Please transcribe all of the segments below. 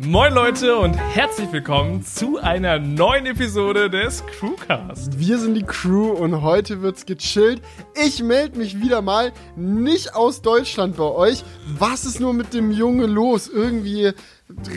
Moin Leute und herzlich willkommen zu einer neuen Episode des Crewcast. Wir sind die Crew und heute wird's gechillt. Ich melde mich wieder mal nicht aus Deutschland bei euch. Was ist nur mit dem Junge los? Irgendwie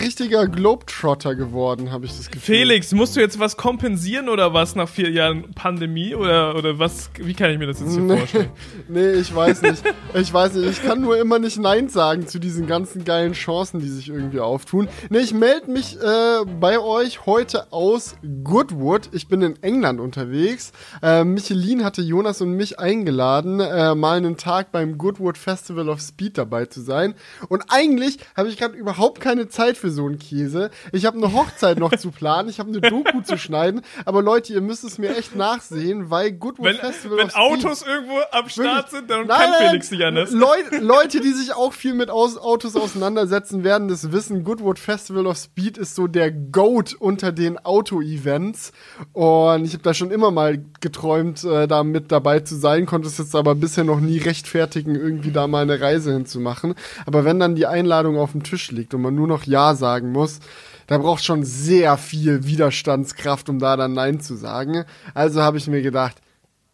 richtiger Globetrotter geworden, habe ich das Gefühl. Felix, musst du jetzt was kompensieren oder was nach vier Jahren Pandemie oder, oder was? Wie kann ich mir das jetzt hier nee, vorstellen? nee, ich weiß nicht. Ich weiß nicht. Ich kann nur immer nicht Nein sagen zu diesen ganzen geilen Chancen, die sich irgendwie auftun. Nee, ich melde mich äh, bei euch heute aus Goodwood. Ich bin in England unterwegs. Äh, Michelin hatte Jonas und mich eingeladen, äh, mal einen Tag beim Goodwood Festival of Speed dabei zu sein. Und eigentlich habe ich gerade überhaupt keine Zeit Zeit für so einen Käse. Ich habe eine Hochzeit noch zu planen, ich habe eine Doku zu schneiden, aber Leute, ihr müsst es mir echt nachsehen, weil Goodwood wenn, Festival Wenn Autos irgendwo am Start sind, dann nein, kann Felix nicht anders. Leute, Leute, die sich auch viel mit Aus Autos auseinandersetzen, werden das wissen. Goodwood Festival of Speed ist so der Goat unter den Auto-Events und ich habe da schon immer mal geträumt, äh, da mit dabei zu sein, konnte es jetzt aber bisher noch nie rechtfertigen, irgendwie da mal eine Reise hinzumachen. Aber wenn dann die Einladung auf dem Tisch liegt und man nur noch ja sagen muss, da braucht schon sehr viel Widerstandskraft, um da dann Nein zu sagen. Also habe ich mir gedacht,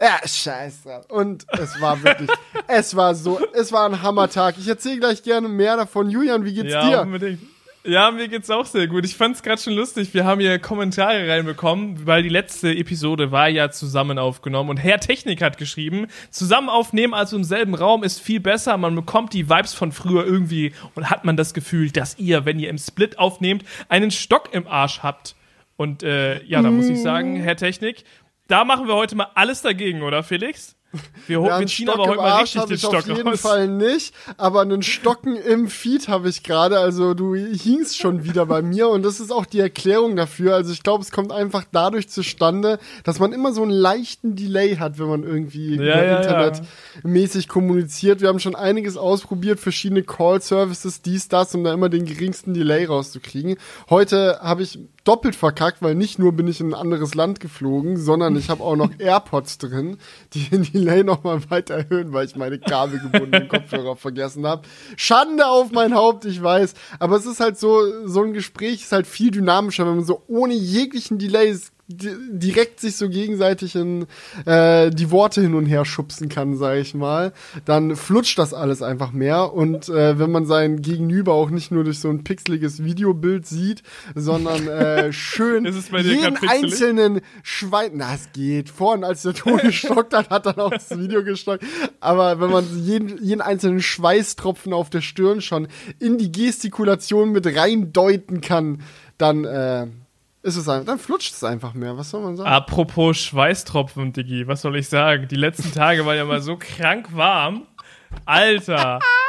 ja, scheiße. Und es war wirklich, es war so, es war ein Hammertag. Ich erzähle gleich gerne mehr davon. Julian, wie geht's ja, dir? Unbedingt. Ja, mir geht's auch sehr gut. Ich fand's gerade schon lustig. Wir haben hier Kommentare reinbekommen, weil die letzte Episode war ja zusammen aufgenommen und Herr Technik hat geschrieben, zusammen aufnehmen, also im selben Raum ist viel besser. Man bekommt die Vibes von früher irgendwie und hat man das Gefühl, dass ihr, wenn ihr im Split aufnehmt, einen Stock im Arsch habt. Und äh, ja, da muss ich sagen, Herr Technik, da machen wir heute mal alles dagegen, oder Felix? Wir, ja, wir ziehen aber heute mal richtig den Stock auf jeden raus. Fall nicht, aber einen Stocken im Feed habe ich gerade. Also du hingst schon wieder bei mir und das ist auch die Erklärung dafür. Also ich glaube, es kommt einfach dadurch zustande, dass man immer so einen leichten Delay hat, wenn man irgendwie ja, ja, Internet mäßig kommuniziert. Wir haben schon einiges ausprobiert, verschiedene Call-Services, dies, das, um da immer den geringsten Delay rauszukriegen. Heute habe ich doppelt verkackt, weil nicht nur bin ich in ein anderes Land geflogen, sondern ich habe auch noch AirPods drin, die den Delay nochmal weiter erhöhen, weil ich meine kabelgebundenen Kopfhörer vergessen habe. Schande auf mein Haupt, ich weiß. Aber es ist halt so, so ein Gespräch ist halt viel dynamischer, wenn man so ohne jeglichen Delays direkt sich so gegenseitig in äh, die Worte hin und her schubsen kann, sage ich mal, dann flutscht das alles einfach mehr. Und äh, wenn man sein Gegenüber auch nicht nur durch so ein pixeliges Videobild sieht, sondern äh, schön jeden einzelnen Schwein, na es geht. Vorhin, als der Ton gestockt hat, hat dann auch das Video gestockt. Aber wenn man jeden, jeden einzelnen Schweißtropfen auf der Stirn schon in die Gestikulation mit reindeuten kann, dann äh, ist es einfach, dann flutscht es einfach mehr. Was soll man sagen? Apropos Schweißtropfen, Diggi, was soll ich sagen? Die letzten Tage waren ja mal so krank warm. Alter.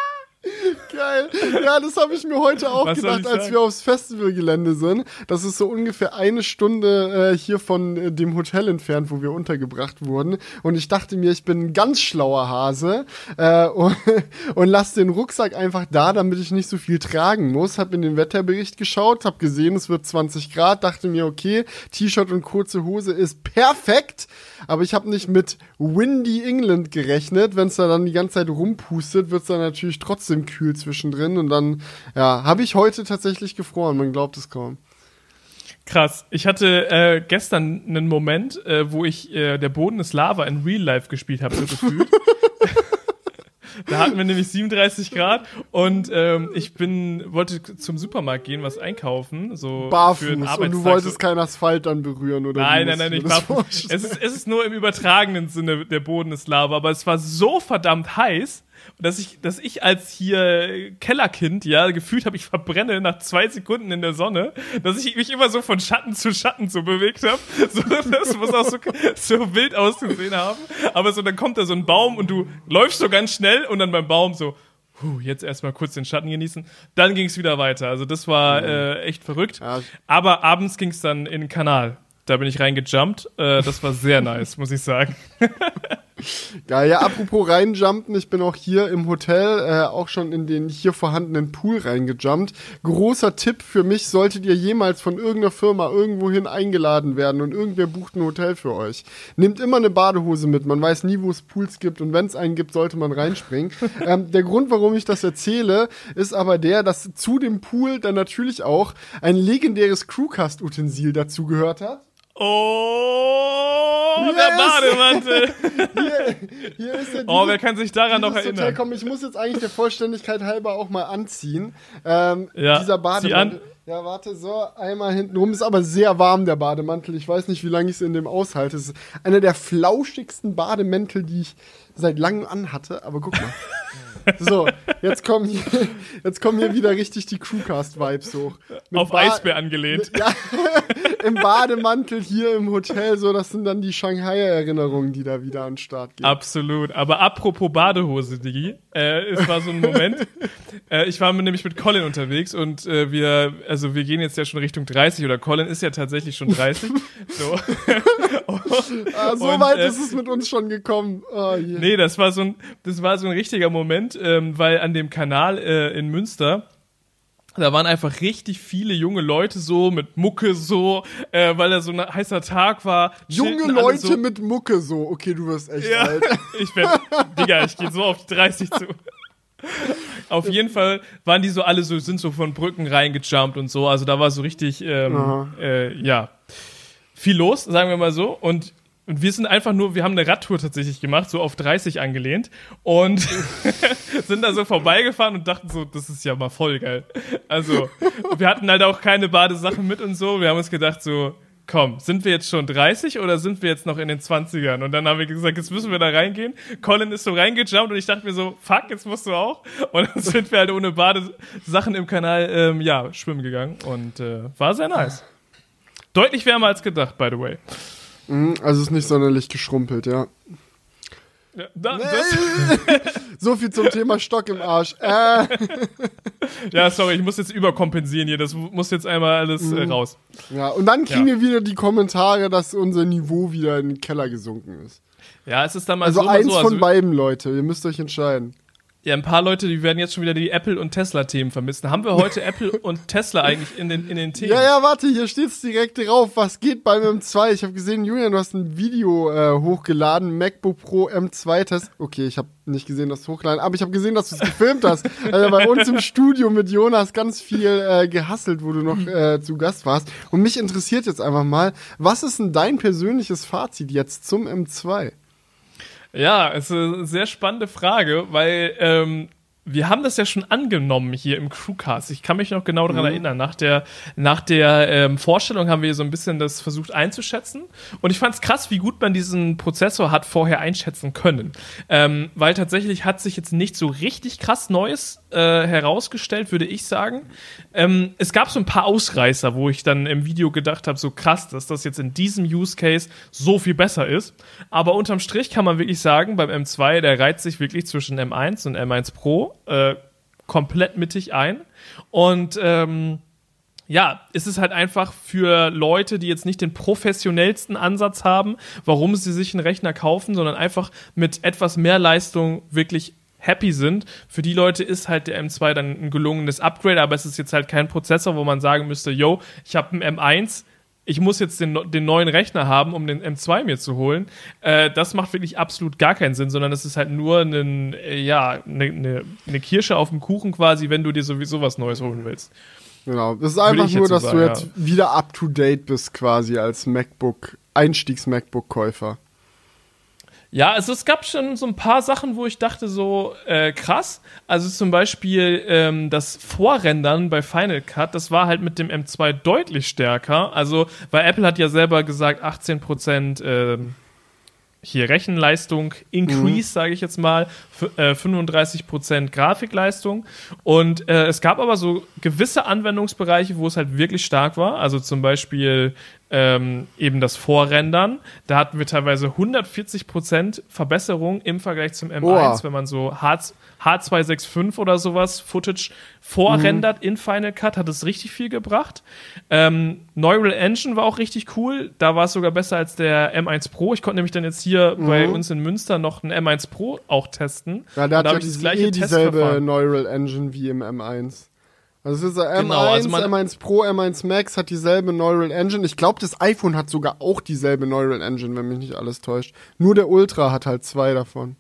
Geil. Ja, das habe ich mir heute auch Was gedacht, als wir aufs Festivalgelände sind. Das ist so ungefähr eine Stunde äh, hier von äh, dem Hotel entfernt, wo wir untergebracht wurden. Und ich dachte mir, ich bin ein ganz schlauer Hase äh, und, und lass den Rucksack einfach da, damit ich nicht so viel tragen muss. Hab in den Wetterbericht geschaut, hab gesehen, es wird 20 Grad, dachte mir, okay, T-Shirt und kurze Hose ist perfekt. Aber ich habe nicht mit Windy England gerechnet. Wenn es da dann die ganze Zeit rumpustet, wird es dann natürlich trotzdem kühl zwischendrin. Und dann, ja, habe ich heute tatsächlich gefroren. Man glaubt es kaum. Krass. Ich hatte äh, gestern einen Moment, äh, wo ich äh, der Boden ist Lava in Real Life gespielt habe, so gefühlt. Da hatten wir nämlich 37 Grad und ähm, ich bin wollte zum Supermarkt gehen, was einkaufen, so Barfuß, für den und du wolltest keinen Asphalt dann berühren oder Nein, nein, nein, nicht barfuß. Es ist, es ist nur im übertragenen Sinne der Boden ist Lava, aber es war so verdammt heiß, dass ich, dass ich als hier Kellerkind, ja, gefühlt habe, ich verbrenne nach zwei Sekunden in der Sonne, dass ich mich immer so von Schatten zu Schatten so bewegt habe. So, das muss auch so, so wild ausgesehen haben. Aber so, dann kommt da so ein Baum und du läufst so ganz schnell und dann beim Baum so, Puh, jetzt erstmal kurz den Schatten genießen. Dann ging es wieder weiter. Also das war äh, echt verrückt. Aber abends ging es dann in den Kanal. Da bin ich reingejumpt. Äh, das war sehr nice, muss ich sagen. Geil, ja, apropos reinjumpen, ich bin auch hier im Hotel äh, auch schon in den hier vorhandenen Pool reingejumpt. Großer Tipp für mich, solltet ihr jemals von irgendeiner Firma irgendwohin eingeladen werden und irgendwer bucht ein Hotel für euch. Nehmt immer eine Badehose mit, man weiß nie, wo es Pools gibt und wenn es einen gibt, sollte man reinspringen. ähm, der Grund, warum ich das erzähle, ist aber der, dass zu dem Pool dann natürlich auch ein legendäres Crewcast-Utensil dazu gehört hat. Oh, hier der Bademantel. Hier, hier ist der oh, wer kann sich daran noch erinnern? Hotel, komm, ich muss jetzt eigentlich der Vollständigkeit halber auch mal anziehen. Ähm, ja, dieser Bademantel. Ja, warte, so, einmal hinten rum. Ist aber sehr warm, der Bademantel. Ich weiß nicht, wie lange ich es in dem aushalte. Es ist einer der flauschigsten Bademäntel, die ich seit langem anhatte. Aber guck mal. So, jetzt kommen hier, jetzt kommen hier wieder richtig die Crewcast-Vibes hoch. Mit Auf ba Eisbär angelehnt. Ja, im Bademantel hier im Hotel, so, das sind dann die Shanghai-Erinnerungen, die da wieder an den Start gehen. Absolut. Aber apropos Badehose, Digi, äh, es war so ein Moment. äh, ich war nämlich mit Colin unterwegs und äh, wir, also wir gehen jetzt ja schon Richtung 30 oder Colin ist ja tatsächlich schon 30. so. ah, so und, weit äh, ist es mit uns schon gekommen. Oh, yeah. Nee, das war so ein, das war so ein richtiger Moment ähm, weil an dem Kanal äh, in Münster da waren einfach richtig viele junge Leute so mit Mucke so, äh, weil da so ein heißer Tag war. Junge Leute so. mit Mucke so. Okay, du wirst echt ja, alt. ich werd, Digga, ich gehe so auf die 30 zu. auf jeden Fall waren die so alle so, sind so von Brücken reingejumpt und so. Also da war so richtig, ähm, äh, ja, viel los, sagen wir mal so. Und und wir sind einfach nur, wir haben eine Radtour tatsächlich gemacht, so auf 30 angelehnt und sind da so vorbeigefahren und dachten so, das ist ja mal voll geil. Also, wir hatten halt auch keine Badesachen mit und so. Wir haben uns gedacht so, komm, sind wir jetzt schon 30 oder sind wir jetzt noch in den 20ern? Und dann haben wir gesagt, jetzt müssen wir da reingehen. Colin ist so reingejumpt und ich dachte mir so, fuck, jetzt musst du auch. Und dann sind wir halt ohne Badesachen im Kanal, ähm, ja, schwimmen gegangen und äh, war sehr nice. Deutlich wärmer als gedacht, by the way. Mhm, also ist nicht sonderlich geschrumpelt, ja. ja da, so viel zum Thema Stock im Arsch. Äh. Ja, sorry, ich muss jetzt überkompensieren hier. Das muss jetzt einmal alles äh, mhm. raus. Ja, und dann kriegen ja. wir wieder die Kommentare, dass unser Niveau wieder in den Keller gesunken ist. Ja, es ist dann mal also so. Eins so, also eins von beiden, Leute. Ihr müsst euch entscheiden. Ja, ein paar Leute, die werden jetzt schon wieder die Apple- und Tesla-Themen vermissen. Haben wir heute Apple und Tesla eigentlich in den, in den Themen? Ja, ja, warte, hier steht's direkt drauf. Was geht beim M2? Ich habe gesehen, Julian, du hast ein Video äh, hochgeladen. MacBook Pro M2-Test. Okay, ich habe nicht gesehen, dass du hochgeladen aber ich habe gesehen, dass du es gefilmt hast. Also bei uns im Studio mit Jonas ganz viel äh, gehasselt, wo du noch äh, zu Gast warst. Und mich interessiert jetzt einfach mal, was ist denn dein persönliches Fazit jetzt zum M2? Ja, es ist eine sehr spannende Frage, weil ähm, wir haben das ja schon angenommen hier im Crewcast. Ich kann mich noch genau daran mhm. erinnern. Nach der, nach der ähm, Vorstellung haben wir so ein bisschen das versucht einzuschätzen. Und ich fand es krass, wie gut man diesen Prozessor hat vorher einschätzen können. Ähm, weil tatsächlich hat sich jetzt nicht so richtig krass Neues äh, herausgestellt, würde ich sagen. Ähm, es gab so ein paar Ausreißer, wo ich dann im Video gedacht habe, so krass, dass das jetzt in diesem Use Case so viel besser ist. Aber unterm Strich kann man wirklich sagen, beim M2, der reiht sich wirklich zwischen M1 und M1 Pro äh, komplett mittig ein. Und ähm, ja, es ist halt einfach für Leute, die jetzt nicht den professionellsten Ansatz haben, warum sie sich einen Rechner kaufen, sondern einfach mit etwas mehr Leistung wirklich happy sind. Für die Leute ist halt der M2 dann ein gelungenes Upgrade, aber es ist jetzt halt kein Prozessor, wo man sagen müsste, yo, ich habe einen M1, ich muss jetzt den, den neuen Rechner haben, um den M2 mir zu holen. Äh, das macht wirklich absolut gar keinen Sinn, sondern es ist halt nur ein, äh, ja, eine ne, ne Kirsche auf dem Kuchen quasi, wenn du dir sowieso was Neues holen willst. Genau, das ist einfach nur, dass sagen, du jetzt ja. wieder up to date bist quasi als MacBook, Einstiegs-MacBook-Käufer. Ja, also es gab schon so ein paar Sachen, wo ich dachte so, äh, krass. Also zum Beispiel ähm, das Vorrendern bei Final Cut, das war halt mit dem M2 deutlich stärker. Also, weil Apple hat ja selber gesagt, 18 Prozent äh, hier Rechenleistung increase, mhm. sage ich jetzt mal, äh, 35% Grafikleistung. Und äh, es gab aber so gewisse Anwendungsbereiche, wo es halt wirklich stark war. Also zum Beispiel ähm, eben das Vorrendern. Da hatten wir teilweise 140% Verbesserung im Vergleich zum M1, oh. wenn man so H H265 oder sowas Footage vorrendert mhm. in Final Cut, hat es richtig viel gebracht. Ähm, Neural Engine war auch richtig cool. Da war es sogar besser als der M1 Pro. Ich konnte nämlich dann jetzt hier mhm. bei uns in Münster noch ein M1 Pro auch testen. Ja, der hat ja diese, eh dieselbe Neural Engine wie im M1. Also es ist M1, genau, also M1 Pro, M1 Max hat dieselbe Neural Engine. Ich glaube, das iPhone hat sogar auch dieselbe Neural Engine, wenn mich nicht alles täuscht. Nur der Ultra hat halt zwei davon.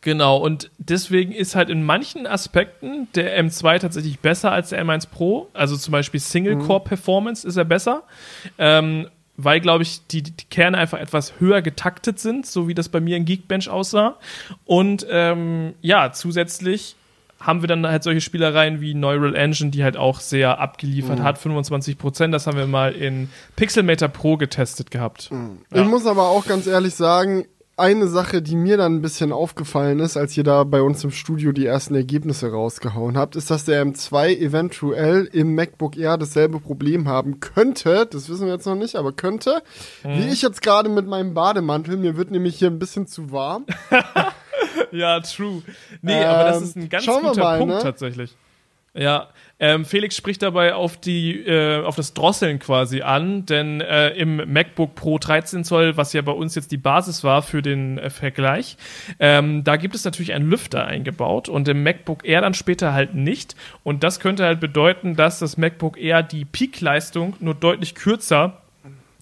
Genau, und deswegen ist halt in manchen Aspekten der M2 tatsächlich besser als der M1 Pro. Also zum Beispiel Single-Core-Performance ist er besser. Ähm, weil, glaube ich, die, die, Kerne einfach etwas höher getaktet sind, so wie das bei mir in Geekbench aussah. Und ähm, ja, zusätzlich haben wir dann halt solche Spielereien wie Neural Engine, die halt auch sehr abgeliefert mhm. hat, 25 Prozent. Das haben wir mal in Pixelmator Pro getestet gehabt. Mhm. Ja. Ich muss aber auch ganz ehrlich sagen, eine Sache, die mir dann ein bisschen aufgefallen ist, als ihr da bei uns im Studio die ersten Ergebnisse rausgehauen habt, ist, dass der M2 eventuell im MacBook Air dasselbe Problem haben könnte. Das wissen wir jetzt noch nicht, aber könnte. Mhm. Wie ich jetzt gerade mit meinem Bademantel. Mir wird nämlich hier ein bisschen zu warm. ja, true. Nee, ähm, aber das ist ein ganz guter mal, Punkt ne? tatsächlich. Ja, ähm, Felix spricht dabei auf die, äh, auf das Drosseln quasi an, denn äh, im MacBook Pro 13 Zoll, was ja bei uns jetzt die Basis war für den äh, Vergleich, ähm, da gibt es natürlich einen Lüfter eingebaut und im MacBook Air dann später halt nicht. Und das könnte halt bedeuten, dass das MacBook Air die Peak-Leistung nur deutlich kürzer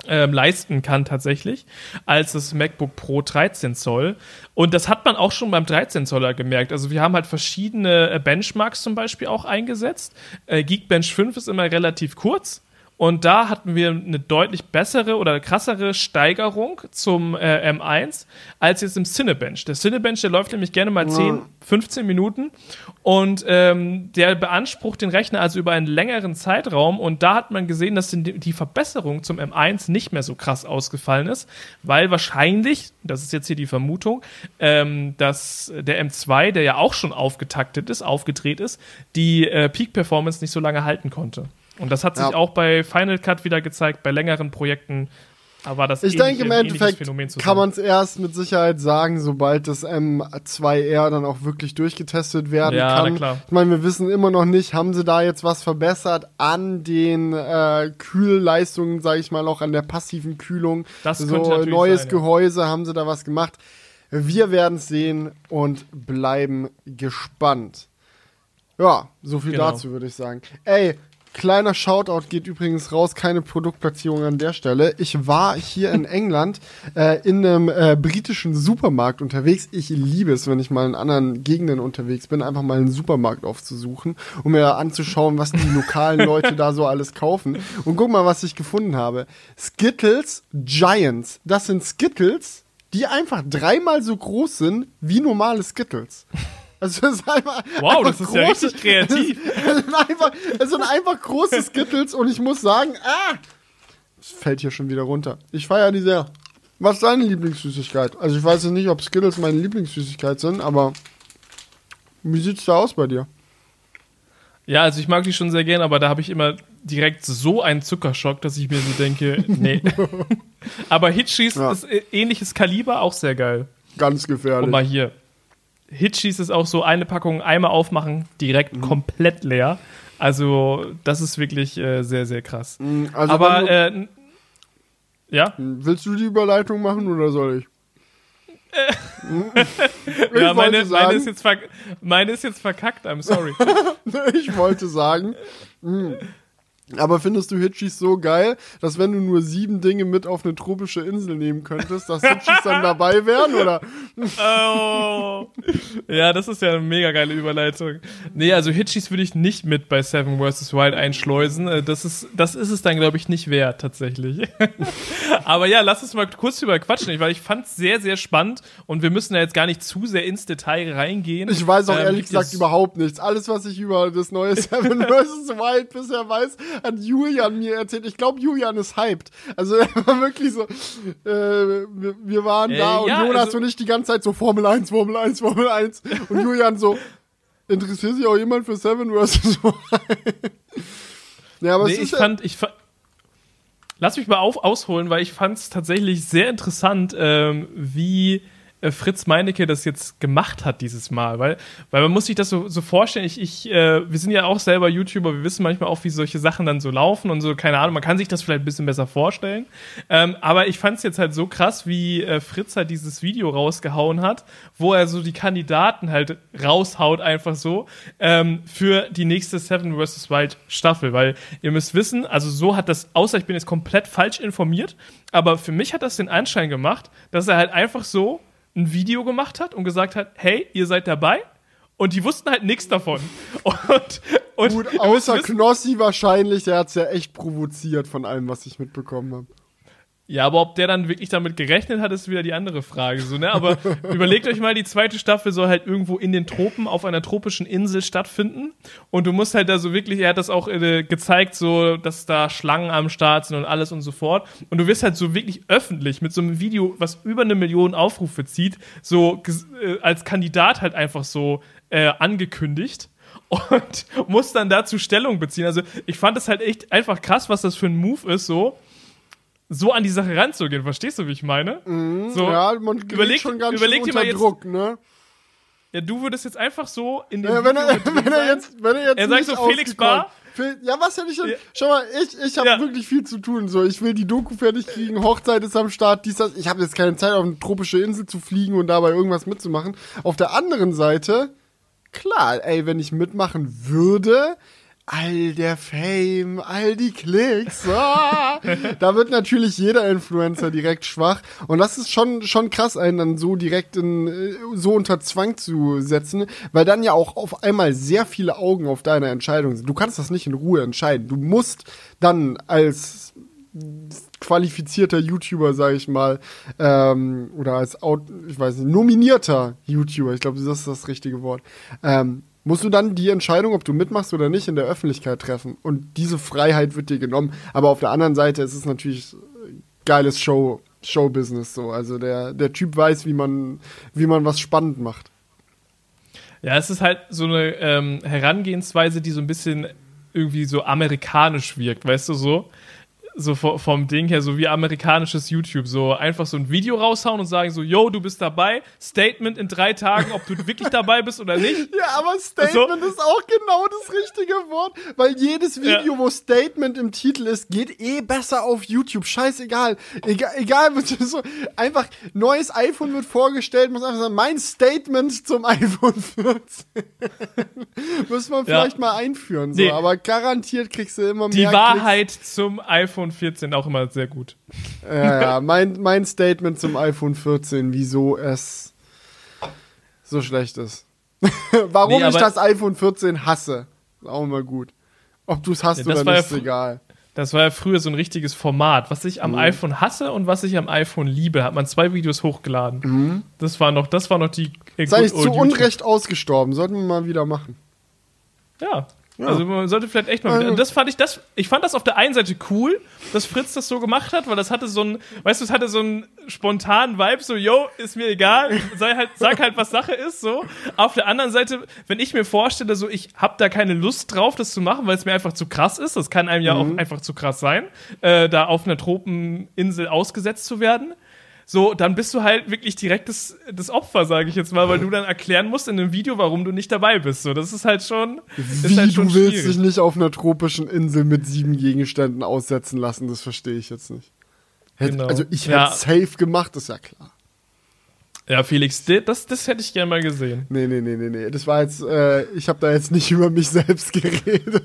ähm, leisten kann tatsächlich, als das MacBook Pro 13 Zoll. Und das hat man auch schon beim 13 Zoller gemerkt. Also wir haben halt verschiedene äh, Benchmarks zum Beispiel auch eingesetzt. Äh, Geekbench 5 ist immer relativ kurz. Und da hatten wir eine deutlich bessere oder krassere Steigerung zum äh, M1 als jetzt im Cinebench. Der Cinebench, der läuft nämlich gerne mal 10, 15 Minuten und ähm, der beansprucht den Rechner also über einen längeren Zeitraum und da hat man gesehen, dass die Verbesserung zum M1 nicht mehr so krass ausgefallen ist, weil wahrscheinlich, das ist jetzt hier die Vermutung, ähm, dass der M2, der ja auch schon aufgetaktet ist, aufgedreht ist, die äh, Peak Performance nicht so lange halten konnte. Und das hat sich ja. auch bei Final Cut wieder gezeigt, bei längeren Projekten. Aber das ich denke, im Endeffekt kann man es erst mit Sicherheit sagen, sobald das M2R dann auch wirklich durchgetestet werden ja, kann. Na klar. Ich meine, wir wissen immer noch nicht, haben sie da jetzt was verbessert an den äh, Kühlleistungen, sage ich mal, auch an der passiven Kühlung. Das so neues sein, Gehäuse, ja. haben sie da was gemacht. Wir werden es sehen und bleiben gespannt. Ja, so viel genau. dazu würde ich sagen. Ey, Kleiner Shoutout geht übrigens raus, keine Produktplatzierung an der Stelle. Ich war hier in England äh, in einem äh, britischen Supermarkt unterwegs. Ich liebe es, wenn ich mal in anderen Gegenden unterwegs bin, einfach mal einen Supermarkt aufzusuchen, um mir anzuschauen, was die lokalen Leute da so alles kaufen. Und guck mal, was ich gefunden habe. Skittles Giants. Das sind Skittles, die einfach dreimal so groß sind wie normale Skittles. Also es ist einfach, wow, einfach das ist große, ja richtig kreativ. Es sind, einfach, es sind einfach große Skittles und ich muss sagen, ah, es fällt hier schon wieder runter. Ich feiere die sehr. Was ist deine Lieblingssüßigkeit? Also ich weiß jetzt nicht, ob Skittles meine Lieblingssüßigkeit sind, aber wie sieht's da aus bei dir? Ja, also ich mag die schon sehr gern, aber da habe ich immer direkt so einen Zuckerschock, dass ich mir so denke, nee. aber Hitchis ja. ist ähnliches Kaliber, auch sehr geil. Ganz gefährlich. Und mal hier. Hitchis ist auch so eine Packung einmal aufmachen, direkt mhm. komplett leer. Also, das ist wirklich äh, sehr, sehr krass. Mhm, also Aber, äh, ja? Willst du die Überleitung machen oder soll ich? ich ja, meine, sagen, meine, ist jetzt meine ist jetzt verkackt, I'm sorry. ich wollte sagen, mh, aber findest du Hitchis so geil, dass wenn du nur sieben Dinge mit auf eine tropische Insel nehmen könntest, dass Hitchis dann dabei wären, oder? Oh. Ja, das ist ja eine mega geile Überleitung. Nee, also Hitchis würde ich nicht mit bei Seven vs. Wild einschleusen. Äh, das ist, das ist es dann, glaube ich, nicht wert, tatsächlich. Aber ja, lass uns mal kurz drüber quatschen, weil ich fand es sehr, sehr spannend und wir müssen ja jetzt gar nicht zu sehr ins Detail reingehen. Ich weiß auch ähm, ehrlich gesagt überhaupt nichts. Alles, was ich über das neue Seven vs. Wild bisher weiß, hat Julian mir erzählt. Ich glaube, Julian ist hyped. Also er war wirklich so, äh, wir, wir, waren äh, da und ja, Jonas also, und ich die ganze Zeit so Formel 1, Formel 1, Formel 1 und Julian so, interessiert sich auch jemand für Seven vs. ja, aber nee, ich fand, ich fand, Lass mich mal auf, ausholen, weil ich fand es tatsächlich sehr interessant, ähm, wie Fritz Meinecke das jetzt gemacht hat dieses Mal, weil, weil man muss sich das so, so vorstellen. Ich, ich, äh, wir sind ja auch selber YouTuber, wir wissen manchmal auch, wie solche Sachen dann so laufen und so, keine Ahnung, man kann sich das vielleicht ein bisschen besser vorstellen. Ähm, aber ich fand es jetzt halt so krass, wie äh, Fritz halt dieses Video rausgehauen hat, wo er so die Kandidaten halt raushaut, einfach so, ähm, für die nächste Seven vs. Wild Staffel, weil ihr müsst wissen, also so hat das, außer ich bin jetzt komplett falsch informiert, aber für mich hat das den Anschein gemacht, dass er halt einfach so ein Video gemacht hat und gesagt hat, hey, ihr seid dabei. Und die wussten halt nichts davon. Und, und Gut, außer Knossi wahrscheinlich, der hat es ja echt provoziert von allem, was ich mitbekommen habe. Ja, aber ob der dann wirklich damit gerechnet hat, ist wieder die andere Frage. So, ne? Aber überlegt euch mal, die zweite Staffel soll halt irgendwo in den Tropen auf einer tropischen Insel stattfinden. Und du musst halt da so wirklich, er hat das auch äh, gezeigt, so, dass da Schlangen am Start sind und alles und so fort. Und du wirst halt so wirklich öffentlich mit so einem Video, was über eine Million Aufrufe zieht, so äh, als Kandidat halt einfach so äh, angekündigt und muss dann dazu Stellung beziehen. Also ich fand es halt echt einfach krass, was das für ein Move ist, so so an die Sache ranzugehen. Verstehst du, wie ich meine? Mhm, so, ja, man überleg, schon ganz überleg schön unter jetzt, Druck, ne? Ja, du würdest jetzt einfach so in den ja, wenn, er, wenn er jetzt, wenn er jetzt er sagt so Felix Bar. Ja, was hätte ich denn? Ja. Schau mal, ich, ich habe ja. wirklich viel zu tun. So, ich will die Doku fertig kriegen, Hochzeit ist am Start, dies, das. Ich habe jetzt keine Zeit, auf eine tropische Insel zu fliegen und dabei irgendwas mitzumachen. Auf der anderen Seite, klar, ey, wenn ich mitmachen würde, all der Fame, all die Klicks. Ah, da wird natürlich jeder Influencer direkt schwach. Und das ist schon, schon krass, einen dann so direkt in, äh, so unter Zwang zu setzen, weil dann ja auch auf einmal sehr viele Augen auf deine Entscheidung sind. Du kannst das nicht in Ruhe entscheiden. Du musst dann als qualifizierter YouTuber, sage ich mal, ähm, oder als, ich weiß nicht, nominierter YouTuber, ich glaube, das ist das richtige Wort, ähm, musst du dann die Entscheidung, ob du mitmachst oder nicht, in der Öffentlichkeit treffen. Und diese Freiheit wird dir genommen. Aber auf der anderen Seite ist es natürlich geiles Show, Showbusiness so. Also der, der Typ weiß, wie man, wie man was spannend macht. Ja, es ist halt so eine ähm, Herangehensweise, die so ein bisschen irgendwie so amerikanisch wirkt, weißt du so? So vom Ding her, so wie amerikanisches YouTube, so einfach so ein Video raushauen und sagen so, yo, du bist dabei, Statement in drei Tagen, ob du wirklich dabei bist oder nicht. Ja, aber Statement so. ist auch genau das richtige Wort, weil jedes Video, ja. wo Statement im Titel ist, geht eh besser auf YouTube, scheißegal. Egal, egal, so, einfach, neues iPhone wird vorgestellt, muss einfach sagen, mein Statement zum iPhone 14. muss man vielleicht ja. mal einführen, so, nee. aber garantiert kriegst du immer mehr Die Wahrheit Klicks. zum iPhone iPhone 14 auch immer sehr gut. Ja, ja, mein, mein Statement zum iPhone 14, wieso es so schlecht ist. Warum nee, ich das iPhone 14 hasse. Ist auch immer gut. Ob du es hast ja, oder nicht, ist egal. Das war ja früher so ein richtiges Format. Was ich am mhm. iPhone hasse und was ich am iPhone liebe, hat man zwei Videos hochgeladen. Mhm. Das war noch, das war noch die. Äh, Sei ich zu Unrecht ausgestorben. Sollten wir mal wieder machen. Ja, ja. Also man sollte vielleicht echt mal. Also. Das fand ich das. Ich fand das auf der einen Seite cool, dass Fritz das so gemacht hat, weil das hatte so ein, weißt du, es hatte so einen spontanen Vibe, so yo, ist mir egal, sei halt, sag halt, was Sache ist, so. Auf der anderen Seite, wenn ich mir vorstelle, so ich hab da keine Lust drauf, das zu machen, weil es mir einfach zu krass ist. Das kann einem ja mhm. auch einfach zu krass sein, äh, da auf einer Tropeninsel ausgesetzt zu werden so, dann bist du halt wirklich direkt das, das Opfer, sage ich jetzt mal, weil du dann erklären musst in einem Video, warum du nicht dabei bist. So, das ist halt schon. Wie, ist halt schon du willst schwierig. dich nicht auf einer tropischen Insel mit sieben Gegenständen aussetzen lassen, das verstehe ich jetzt nicht. Hätt, genau. Also ich hätte ja. safe gemacht, ist ja klar. Ja, Felix, das, das hätte ich gerne mal gesehen. Nee, nee, nee, nee, nee. Das war jetzt, äh, ich habe da jetzt nicht über mich selbst geredet.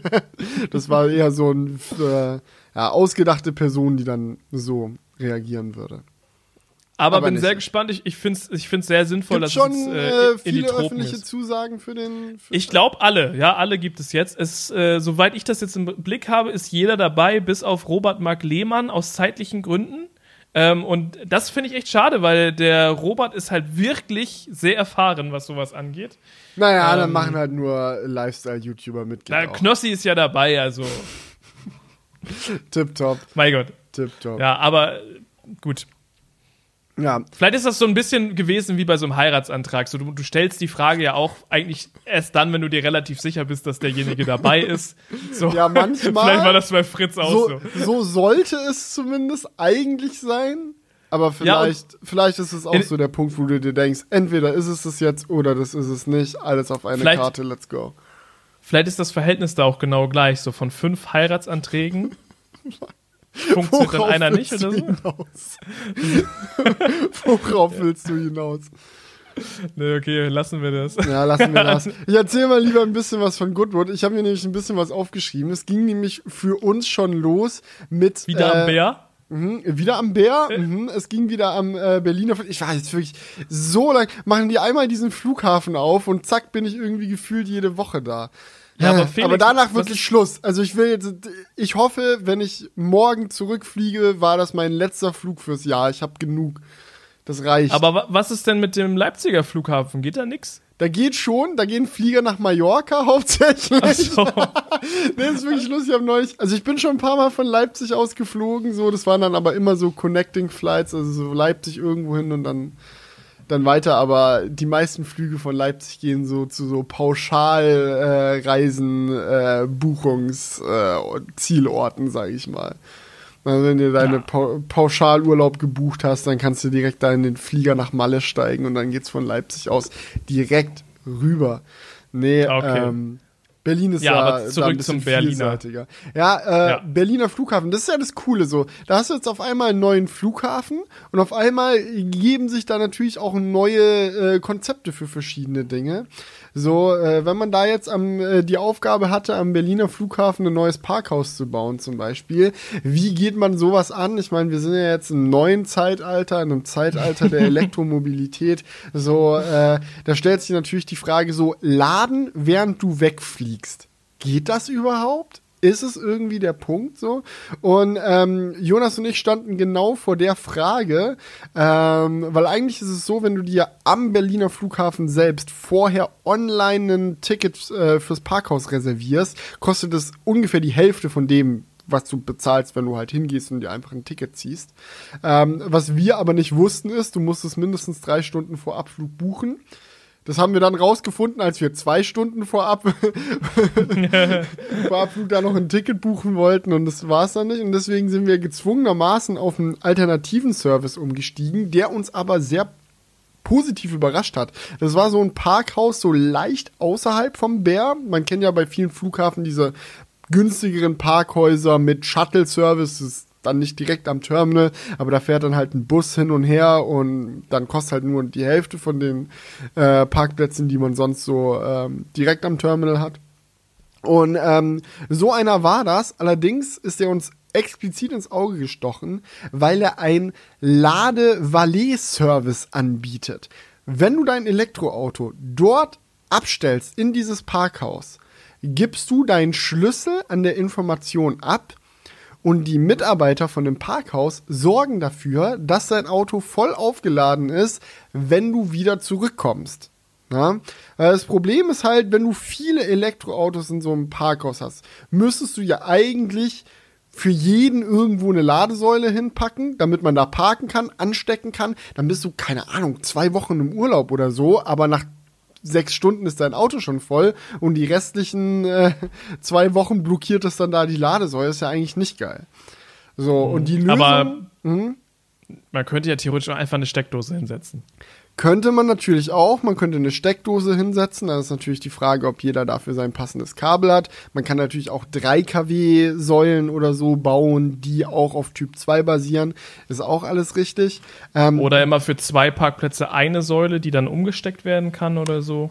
Das war eher so ein äh, ja, ausgedachte Person, die dann so reagieren würde. Aber, aber bin nicht. sehr gespannt. Ich, ich finde es ich find's sehr sinnvoll, Gibt's dass schon, es äh, in viele die Tropen öffentliche ist. Zusagen für den. Für ich glaube alle, ja, alle gibt es jetzt. Es, äh, soweit ich das jetzt im Blick habe, ist jeder dabei, bis auf Robert Mark Lehmann aus zeitlichen Gründen. Ähm, und das finde ich echt schade, weil der Robert ist halt wirklich sehr erfahren, was sowas angeht. Naja, ähm, dann machen halt nur Lifestyle-YouTuber mit. Na, Knossi ist ja dabei, also. Tipptopp. Mein Gott. Tipptopp. Ja, aber gut. Ja. Vielleicht ist das so ein bisschen gewesen wie bei so einem Heiratsantrag. So, du, du, stellst die Frage ja auch eigentlich erst dann, wenn du dir relativ sicher bist, dass derjenige dabei ist. So, ja, manchmal. Vielleicht war das bei Fritz auch so. So, so sollte es zumindest eigentlich sein. Aber vielleicht, ja, vielleicht ist es auch so der Punkt, wo du dir denkst, entweder ist es das jetzt oder das ist es nicht. Alles auf eine Karte, let's go. Vielleicht ist das Verhältnis da auch genau gleich. So von fünf Heiratsanträgen funktioniert dann einer nicht oder so. Worauf willst du hinaus? Ne, okay, lassen wir das. Ja, lassen wir das. Ich erzähle mal lieber ein bisschen was von Goodwood. Ich habe mir nämlich ein bisschen was aufgeschrieben. Es ging nämlich für uns schon los mit. Wieder äh, am Bär? Mhm, wieder am Bär. Mhm, es ging wieder am äh, Berliner. Ich war jetzt wirklich so lang. Machen die einmal diesen Flughafen auf und zack bin ich irgendwie gefühlt jede Woche da. Ja, aber, Felix, aber danach wirklich Schluss. Also ich will jetzt, ich hoffe, wenn ich morgen zurückfliege, war das mein letzter Flug fürs Jahr. Ich habe genug. Das reicht. Aber was ist denn mit dem Leipziger Flughafen? Geht da nix? Da geht schon, da gehen Flieger nach Mallorca hauptsächlich. Ach so. nee, ist wirklich lustig. Ich hab neulich, also ich bin schon ein paar Mal von Leipzig aus geflogen, so, das waren dann aber immer so Connecting Flights, also so Leipzig irgendwo hin und dann, dann weiter, aber die meisten Flüge von Leipzig gehen so zu so Pauschalreisen, äh, äh, Buchungs, äh, Zielorten, sage ich mal. Also wenn du deine ja. pa Pauschalurlaub gebucht hast, dann kannst du direkt da in den Flieger nach Malle steigen und dann geht's von Leipzig aus direkt rüber. Nee, okay. ähm, Berlin ist ja, da, aber zurück zum Berliner. Ja, äh, ja, Berliner Flughafen, das ist ja das Coole so. Da hast du jetzt auf einmal einen neuen Flughafen und auf einmal geben sich da natürlich auch neue äh, Konzepte für verschiedene Dinge. So, äh, wenn man da jetzt am, äh, die Aufgabe hatte, am Berliner Flughafen ein neues Parkhaus zu bauen, zum Beispiel, wie geht man sowas an? Ich meine, wir sind ja jetzt im neuen Zeitalter, in einem Zeitalter der Elektromobilität. So, äh, da stellt sich natürlich die Frage so, laden, während du wegfliegst. Geht das überhaupt? ist es irgendwie der Punkt so. Und ähm, Jonas und ich standen genau vor der Frage, ähm, weil eigentlich ist es so, wenn du dir am Berliner Flughafen selbst vorher online ein Ticket äh, fürs Parkhaus reservierst, kostet es ungefähr die Hälfte von dem, was du bezahlst, wenn du halt hingehst und dir einfach ein Ticket ziehst. Ähm, was wir aber nicht wussten ist, du musst es mindestens drei Stunden vor Abflug buchen. Das haben wir dann rausgefunden, als wir zwei Stunden vorab vor Abflug da noch ein Ticket buchen wollten und das war es dann nicht. Und deswegen sind wir gezwungenermaßen auf einen alternativen Service umgestiegen, der uns aber sehr positiv überrascht hat. Das war so ein Parkhaus so leicht außerhalb vom Bär. Man kennt ja bei vielen Flughafen diese günstigeren Parkhäuser mit Shuttle-Service dann nicht direkt am Terminal, aber da fährt dann halt ein Bus hin und her und dann kostet halt nur die Hälfte von den äh, Parkplätzen, die man sonst so ähm, direkt am Terminal hat. Und ähm, so einer war das. Allerdings ist er uns explizit ins Auge gestochen, weil er ein Lade-Valet-Service anbietet. Wenn du dein Elektroauto dort abstellst in dieses Parkhaus, gibst du deinen Schlüssel an der Information ab und die Mitarbeiter von dem Parkhaus sorgen dafür, dass dein Auto voll aufgeladen ist, wenn du wieder zurückkommst. Ja? Das Problem ist halt, wenn du viele Elektroautos in so einem Parkhaus hast, müsstest du ja eigentlich für jeden irgendwo eine Ladesäule hinpacken, damit man da parken kann, anstecken kann. Dann bist du, keine Ahnung, zwei Wochen im Urlaub oder so, aber nach sechs Stunden ist dein Auto schon voll und die restlichen äh, zwei Wochen blockiert es dann da die Ladesäule. Ist ja eigentlich nicht geil. So, und die Lösung. Aber mh? man könnte ja theoretisch einfach eine Steckdose hinsetzen. Könnte man natürlich auch. Man könnte eine Steckdose hinsetzen. Da ist natürlich die Frage, ob jeder dafür sein passendes Kabel hat. Man kann natürlich auch 3 kW Säulen oder so bauen, die auch auf Typ 2 basieren. Ist auch alles richtig. Ähm, oder immer für zwei Parkplätze eine Säule, die dann umgesteckt werden kann oder so.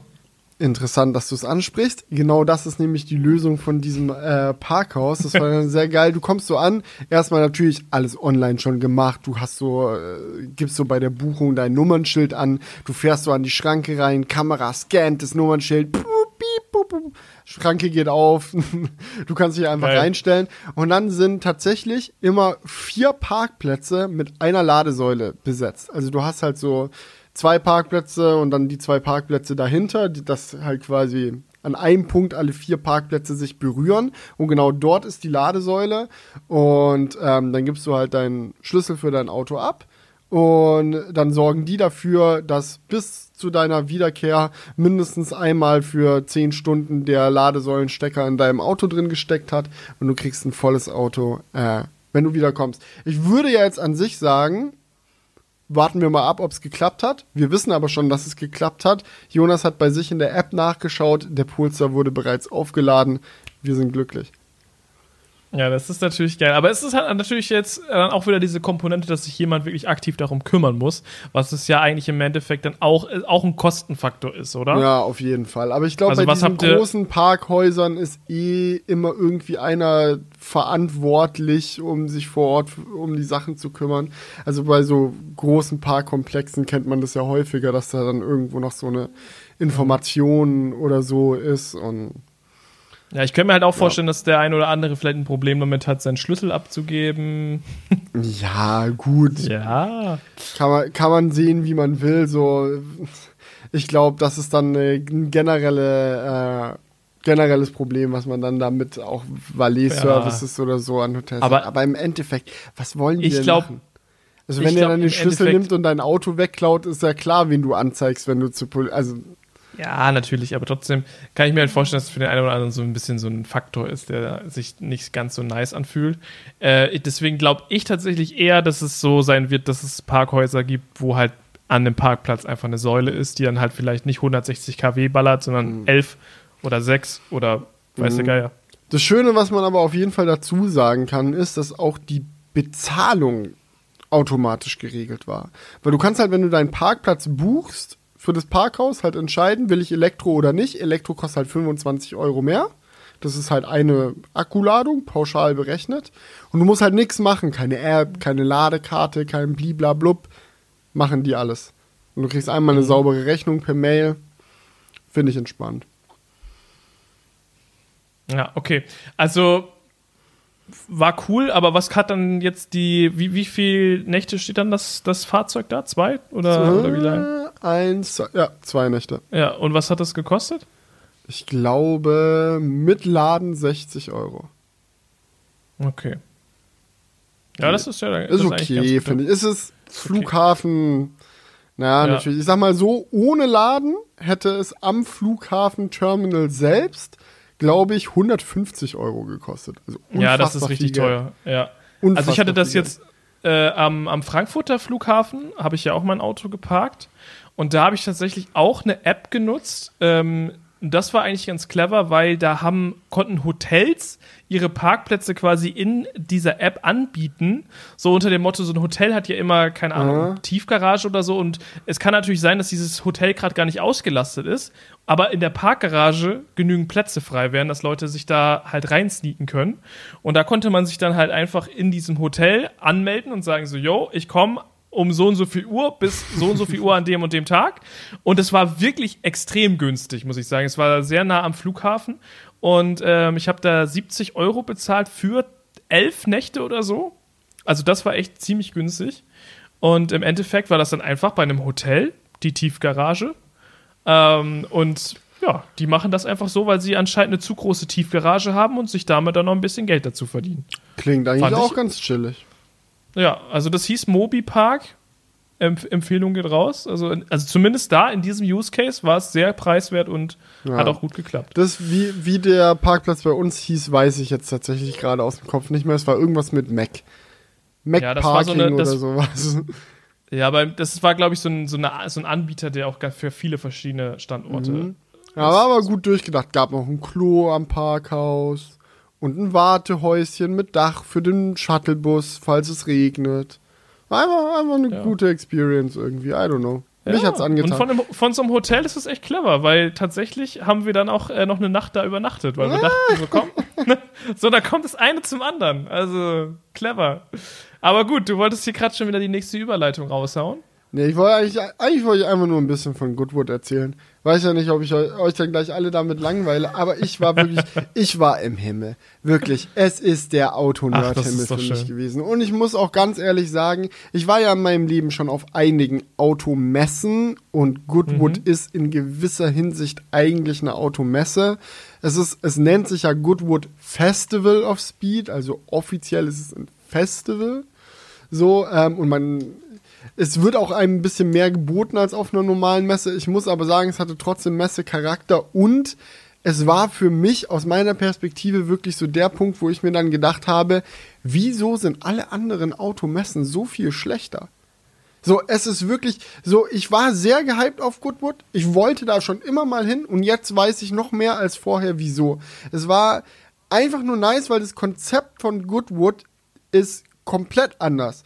Interessant, dass du es ansprichst. Genau das ist nämlich die Lösung von diesem äh, Parkhaus. Das war dann sehr geil. Du kommst so an, erstmal natürlich alles online schon gemacht. Du hast so, äh, gibst so bei der Buchung dein Nummernschild an. Du fährst so an die Schranke rein, Kamera scannt das Nummernschild. Pup, piep, pup, pup. Schranke geht auf. du kannst dich einfach geil. reinstellen. Und dann sind tatsächlich immer vier Parkplätze mit einer Ladesäule besetzt. Also du hast halt so zwei Parkplätze und dann die zwei Parkplätze dahinter, die, das halt quasi an einem Punkt alle vier Parkplätze sich berühren. Und genau dort ist die Ladesäule. Und ähm, dann gibst du halt deinen Schlüssel für dein Auto ab. Und dann sorgen die dafür, dass bis zu deiner Wiederkehr mindestens einmal für zehn Stunden der Ladesäulenstecker in deinem Auto drin gesteckt hat. Und du kriegst ein volles Auto, äh, wenn du wiederkommst. Ich würde ja jetzt an sich sagen, warten wir mal ab, ob es geklappt hat. Wir wissen aber schon, dass es geklappt hat. Jonas hat bei sich in der App nachgeschaut. Der Polestar wurde bereits aufgeladen. Wir sind glücklich. Ja, das ist natürlich geil. Aber es ist halt natürlich jetzt äh, auch wieder diese Komponente, dass sich jemand wirklich aktiv darum kümmern muss, was es ja eigentlich im Endeffekt dann auch, äh, auch ein Kostenfaktor ist, oder? Ja, auf jeden Fall. Aber ich glaube, also bei diesen großen Parkhäusern ist eh immer irgendwie einer verantwortlich, um sich vor Ort um die Sachen zu kümmern. Also bei so großen Parkkomplexen kennt man das ja häufiger, dass da dann irgendwo noch so eine Information oder so ist und ja, ich könnte mir halt auch vorstellen, ja. dass der ein oder andere vielleicht ein Problem damit hat, seinen Schlüssel abzugeben. Ja, gut. Ja. Kann man, kann man sehen, wie man will. So, ich glaube, das ist dann ein generelle, äh, generelles Problem, was man dann damit auch Valet-Services ja. oder so an Hotels aber, hat. Aber im Endeffekt, was wollen die ich denn glaub, machen? Also wenn er dann den Schlüssel Endeffekt nimmt und dein Auto wegklaut, ist ja klar, wen du anzeigst, wenn du zu Pol also ja, natürlich, aber trotzdem kann ich mir halt vorstellen, dass es für den einen oder anderen so ein bisschen so ein Faktor ist, der sich nicht ganz so nice anfühlt. Äh, deswegen glaube ich tatsächlich eher, dass es so sein wird, dass es Parkhäuser gibt, wo halt an dem Parkplatz einfach eine Säule ist, die dann halt vielleicht nicht 160 kW ballert, sondern mhm. 11 oder 6 oder weiß der mhm. Geier. Das Schöne, was man aber auf jeden Fall dazu sagen kann, ist, dass auch die Bezahlung automatisch geregelt war. Weil du kannst halt, wenn du deinen Parkplatz buchst, für das Parkhaus halt entscheiden, will ich Elektro oder nicht. Elektro kostet halt 25 Euro mehr. Das ist halt eine Akkuladung, pauschal berechnet. Und du musst halt nichts machen. Keine App, keine Ladekarte, kein Bliblablub. Machen die alles. Und du kriegst einmal eine mhm. saubere Rechnung per Mail. Finde ich entspannt. Ja, okay. Also war cool, aber was hat dann jetzt die, wie, wie viel Nächte steht dann das, das Fahrzeug da? Zwei? Oder, zwei, oder wie lange? Eins, ja, zwei Nächte. Ja, und was hat das gekostet? Ich glaube, mit Laden 60 Euro. Okay. Ja, das ist ja. Das ist okay, finde ich. Ist es Flughafen. Okay. Naja, ja. natürlich. Ich sag mal so, ohne Laden hätte es am Flughafen-Terminal selbst glaube ich, 150 Euro gekostet. Also ja, das ist richtig teuer. Ja. also ich hatte das jetzt äh, am, am Frankfurter Flughafen, habe ich ja auch mein Auto geparkt. Und da habe ich tatsächlich auch eine App genutzt. Ähm, das war eigentlich ganz clever, weil da haben, konnten Hotels ihre Parkplätze quasi in dieser App anbieten. So unter dem Motto, so ein Hotel hat ja immer, keine Ahnung, mhm. Tiefgarage oder so. Und es kann natürlich sein, dass dieses Hotel gerade gar nicht ausgelastet ist, aber in der Parkgarage genügend Plätze frei wären, dass Leute sich da halt reinsneaken können. Und da konnte man sich dann halt einfach in diesem Hotel anmelden und sagen so, yo, ich komme um so und so viel Uhr bis so und so viel Uhr an dem und dem Tag. Und es war wirklich extrem günstig, muss ich sagen. Es war sehr nah am Flughafen und ähm, ich habe da 70 Euro bezahlt für elf Nächte oder so. Also das war echt ziemlich günstig. Und im Endeffekt war das dann einfach bei einem Hotel, die Tiefgarage. Ähm, und ja, die machen das einfach so, weil sie anscheinend eine zu große Tiefgarage haben und sich damit dann noch ein bisschen Geld dazu verdienen. Klingt eigentlich Fand auch ganz chillig. Ja, also das hieß Mobi Park. Empf Empfehlung geht raus. Also, also zumindest da in diesem Use Case war es sehr preiswert und ja. hat auch gut geklappt. Das, wie, wie der Parkplatz bei uns hieß, weiß ich jetzt tatsächlich gerade aus dem Kopf nicht mehr. Es war irgendwas mit Mac. Mac ja, Parking so eine, oder sowas. Ja, aber das war, glaube ich, so ein, so, eine, so ein Anbieter, der auch für viele verschiedene Standorte. Mhm. Ja, war aber gut durchgedacht. Gab noch ein Klo am Parkhaus und ein Wartehäuschen mit Dach für den Shuttlebus, falls es regnet. War einfach, einfach eine ja. gute Experience irgendwie. I don't know. Mich ja, hat's angetan. Und von, einem, von, so einem Hotel ist es echt clever, weil tatsächlich haben wir dann auch äh, noch eine Nacht da übernachtet, weil wir dachten, so komm, so da kommt das eine zum anderen. Also clever. Aber gut, du wolltest hier gerade schon wieder die nächste Überleitung raushauen. Nee, ich wollte eigentlich, eigentlich wollte ich einfach nur ein bisschen von Goodwood erzählen. Weiß ja nicht, ob ich euch dann gleich alle damit langweile, aber ich war wirklich, ich war im Himmel. Wirklich. Es ist der Autonerd-Himmel für mich schön. gewesen. Und ich muss auch ganz ehrlich sagen, ich war ja in meinem Leben schon auf einigen Automessen und Goodwood mhm. ist in gewisser Hinsicht eigentlich eine Automesse. Es ist, es nennt sich ja Goodwood Festival of Speed, also offiziell ist es ein Festival. So, ähm, und man es wird auch ein bisschen mehr geboten als auf einer normalen Messe. Ich muss aber sagen, es hatte trotzdem Messecharakter und es war für mich aus meiner Perspektive wirklich so der Punkt, wo ich mir dann gedacht habe, wieso sind alle anderen Automessen so viel schlechter? So, es ist wirklich so, ich war sehr gehypt auf Goodwood. Ich wollte da schon immer mal hin und jetzt weiß ich noch mehr als vorher, wieso. Es war einfach nur nice, weil das Konzept von Goodwood ist komplett anders.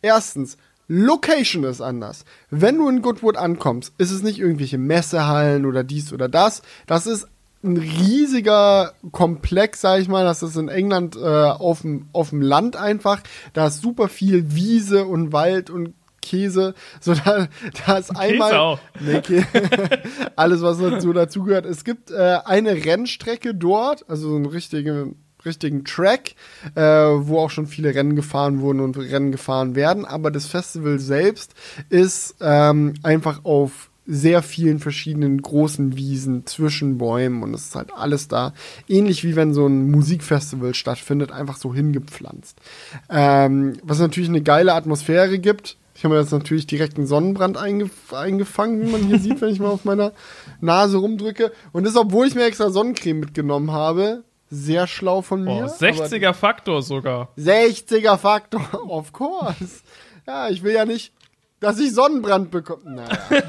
Erstens, Location ist anders. Wenn du in Goodwood ankommst, ist es nicht irgendwelche Messehallen oder dies oder das. Das ist ein riesiger Komplex, sag ich mal. Das ist in England äh, auf dem Land einfach. Da ist super viel Wiese und Wald und Käse. So, da, da ist einmal. Nee, Kä alles, was dazu dazugehört. Es gibt äh, eine Rennstrecke dort, also so einen richtigen, richtigen Track, äh, wo auch schon viele Rennen gefahren wurden und Rennen gefahren werden. Aber das Festival selbst ist ähm, einfach auf sehr vielen verschiedenen großen Wiesen zwischen Bäumen und es ist halt alles da. Ähnlich wie wenn so ein Musikfestival stattfindet, einfach so hingepflanzt. Ähm, was natürlich eine geile Atmosphäre gibt. Ich habe mir jetzt natürlich direkt einen Sonnenbrand eingef eingefangen, wie man hier sieht, wenn ich mal auf meiner Nase rumdrücke. Und das, obwohl ich mir extra Sonnencreme mitgenommen habe. Sehr schlau von mir. Oh, 60er Faktor sogar. 60er Faktor, of course. Ja, ich will ja nicht dass ich Sonnenbrand bekomme. Naja.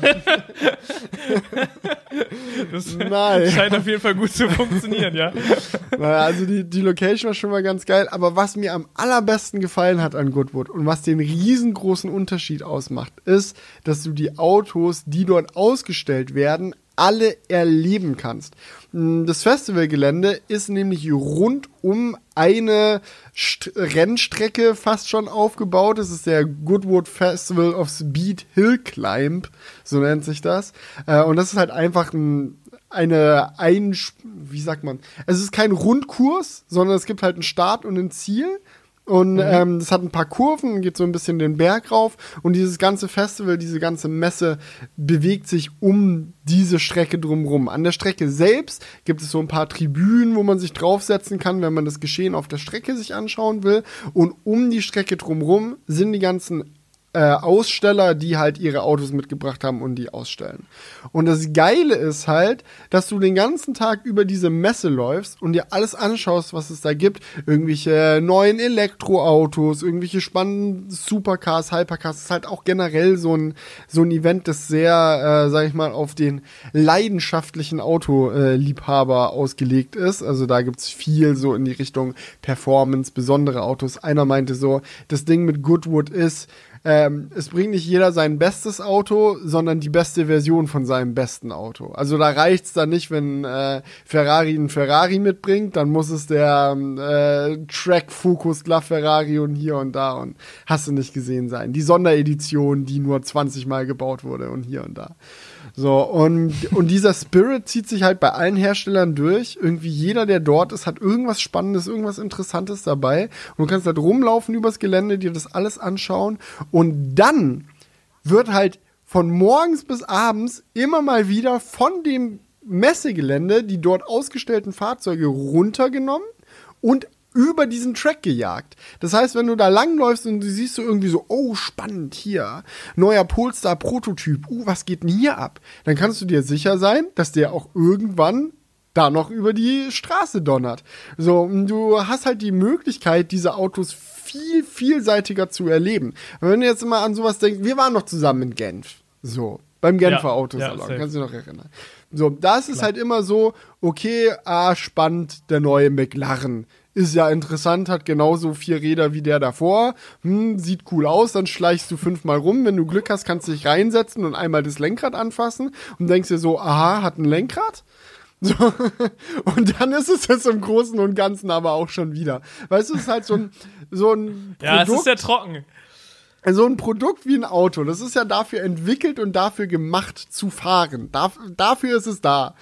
das Nein. scheint auf jeden Fall gut zu funktionieren, ja. Naja, also die, die Location war schon mal ganz geil, aber was mir am allerbesten gefallen hat an Goodwood und was den riesengroßen Unterschied ausmacht, ist, dass du die Autos, die dort ausgestellt werden, alle erleben kannst. Mm, das Festivalgelände ist nämlich rund um eine St Rennstrecke fast schon aufgebaut. Es ist der Goodwood Festival of Speed Hill Climb, so nennt sich das. Äh, und das ist halt einfach ein, eine ein, wie sagt man? Es ist kein Rundkurs, sondern es gibt halt einen Start und ein Ziel. Und mhm. ähm, das hat ein paar Kurven, geht so ein bisschen den Berg rauf. Und dieses ganze Festival, diese ganze Messe bewegt sich um diese Strecke drumrum. An der Strecke selbst gibt es so ein paar Tribünen, wo man sich draufsetzen kann, wenn man das Geschehen auf der Strecke sich anschauen will. Und um die Strecke drumrum sind die ganzen äh, Aussteller, die halt ihre Autos mitgebracht haben und die ausstellen. Und das Geile ist halt, dass du den ganzen Tag über diese Messe läufst und dir alles anschaust, was es da gibt. Irgendwelche neuen Elektroautos, irgendwelche spannenden Supercars, Hypercars. Das ist halt auch generell so ein, so ein Event, das sehr, äh, sag ich mal, auf den leidenschaftlichen Autoliebhaber ausgelegt ist. Also da gibt's viel so in die Richtung Performance, besondere Autos. Einer meinte so, das Ding mit Goodwood ist, ähm, es bringt nicht jeder sein bestes Auto, sondern die beste Version von seinem besten Auto. Also da reicht's dann nicht, wenn äh, Ferrari einen Ferrari mitbringt, dann muss es der äh, Track Focus La Ferrari und hier und da und hast du nicht gesehen sein. Die Sonderedition, die nur 20 Mal gebaut wurde und hier und da. So, und, und dieser Spirit zieht sich halt bei allen Herstellern durch. Irgendwie jeder, der dort ist, hat irgendwas Spannendes, irgendwas Interessantes dabei. Und du kannst halt rumlaufen übers Gelände, dir das alles anschauen. Und dann wird halt von morgens bis abends immer mal wieder von dem Messegelände die dort ausgestellten Fahrzeuge runtergenommen und über diesen Track gejagt. Das heißt, wenn du da langläufst und du siehst so irgendwie so, oh, spannend hier, neuer Polestar Prototyp, uh, was geht denn hier ab? Dann kannst du dir sicher sein, dass der auch irgendwann da noch über die Straße donnert. So, du hast halt die Möglichkeit, diese Autos viel vielseitiger zu erleben. wenn du jetzt immer an sowas denkst, wir waren noch zusammen in Genf. So, beim Genfer ja, Autosalon, ja, kannst du dich noch erinnern. So, das ist halt immer so, okay, ah, spannend, der neue McLaren ist ja interessant, hat genauso vier Räder wie der davor, hm, sieht cool aus, dann schleichst du fünfmal rum, wenn du Glück hast, kannst du dich reinsetzen und einmal das Lenkrad anfassen und denkst dir so, aha, hat ein Lenkrad? So. Und dann ist es jetzt im Großen und Ganzen aber auch schon wieder. Weißt du, es ist halt so ein, so ein Produkt, Ja, es ist sehr trocken. So ein Produkt wie ein Auto, das ist ja dafür entwickelt und dafür gemacht zu fahren. dafür ist es da.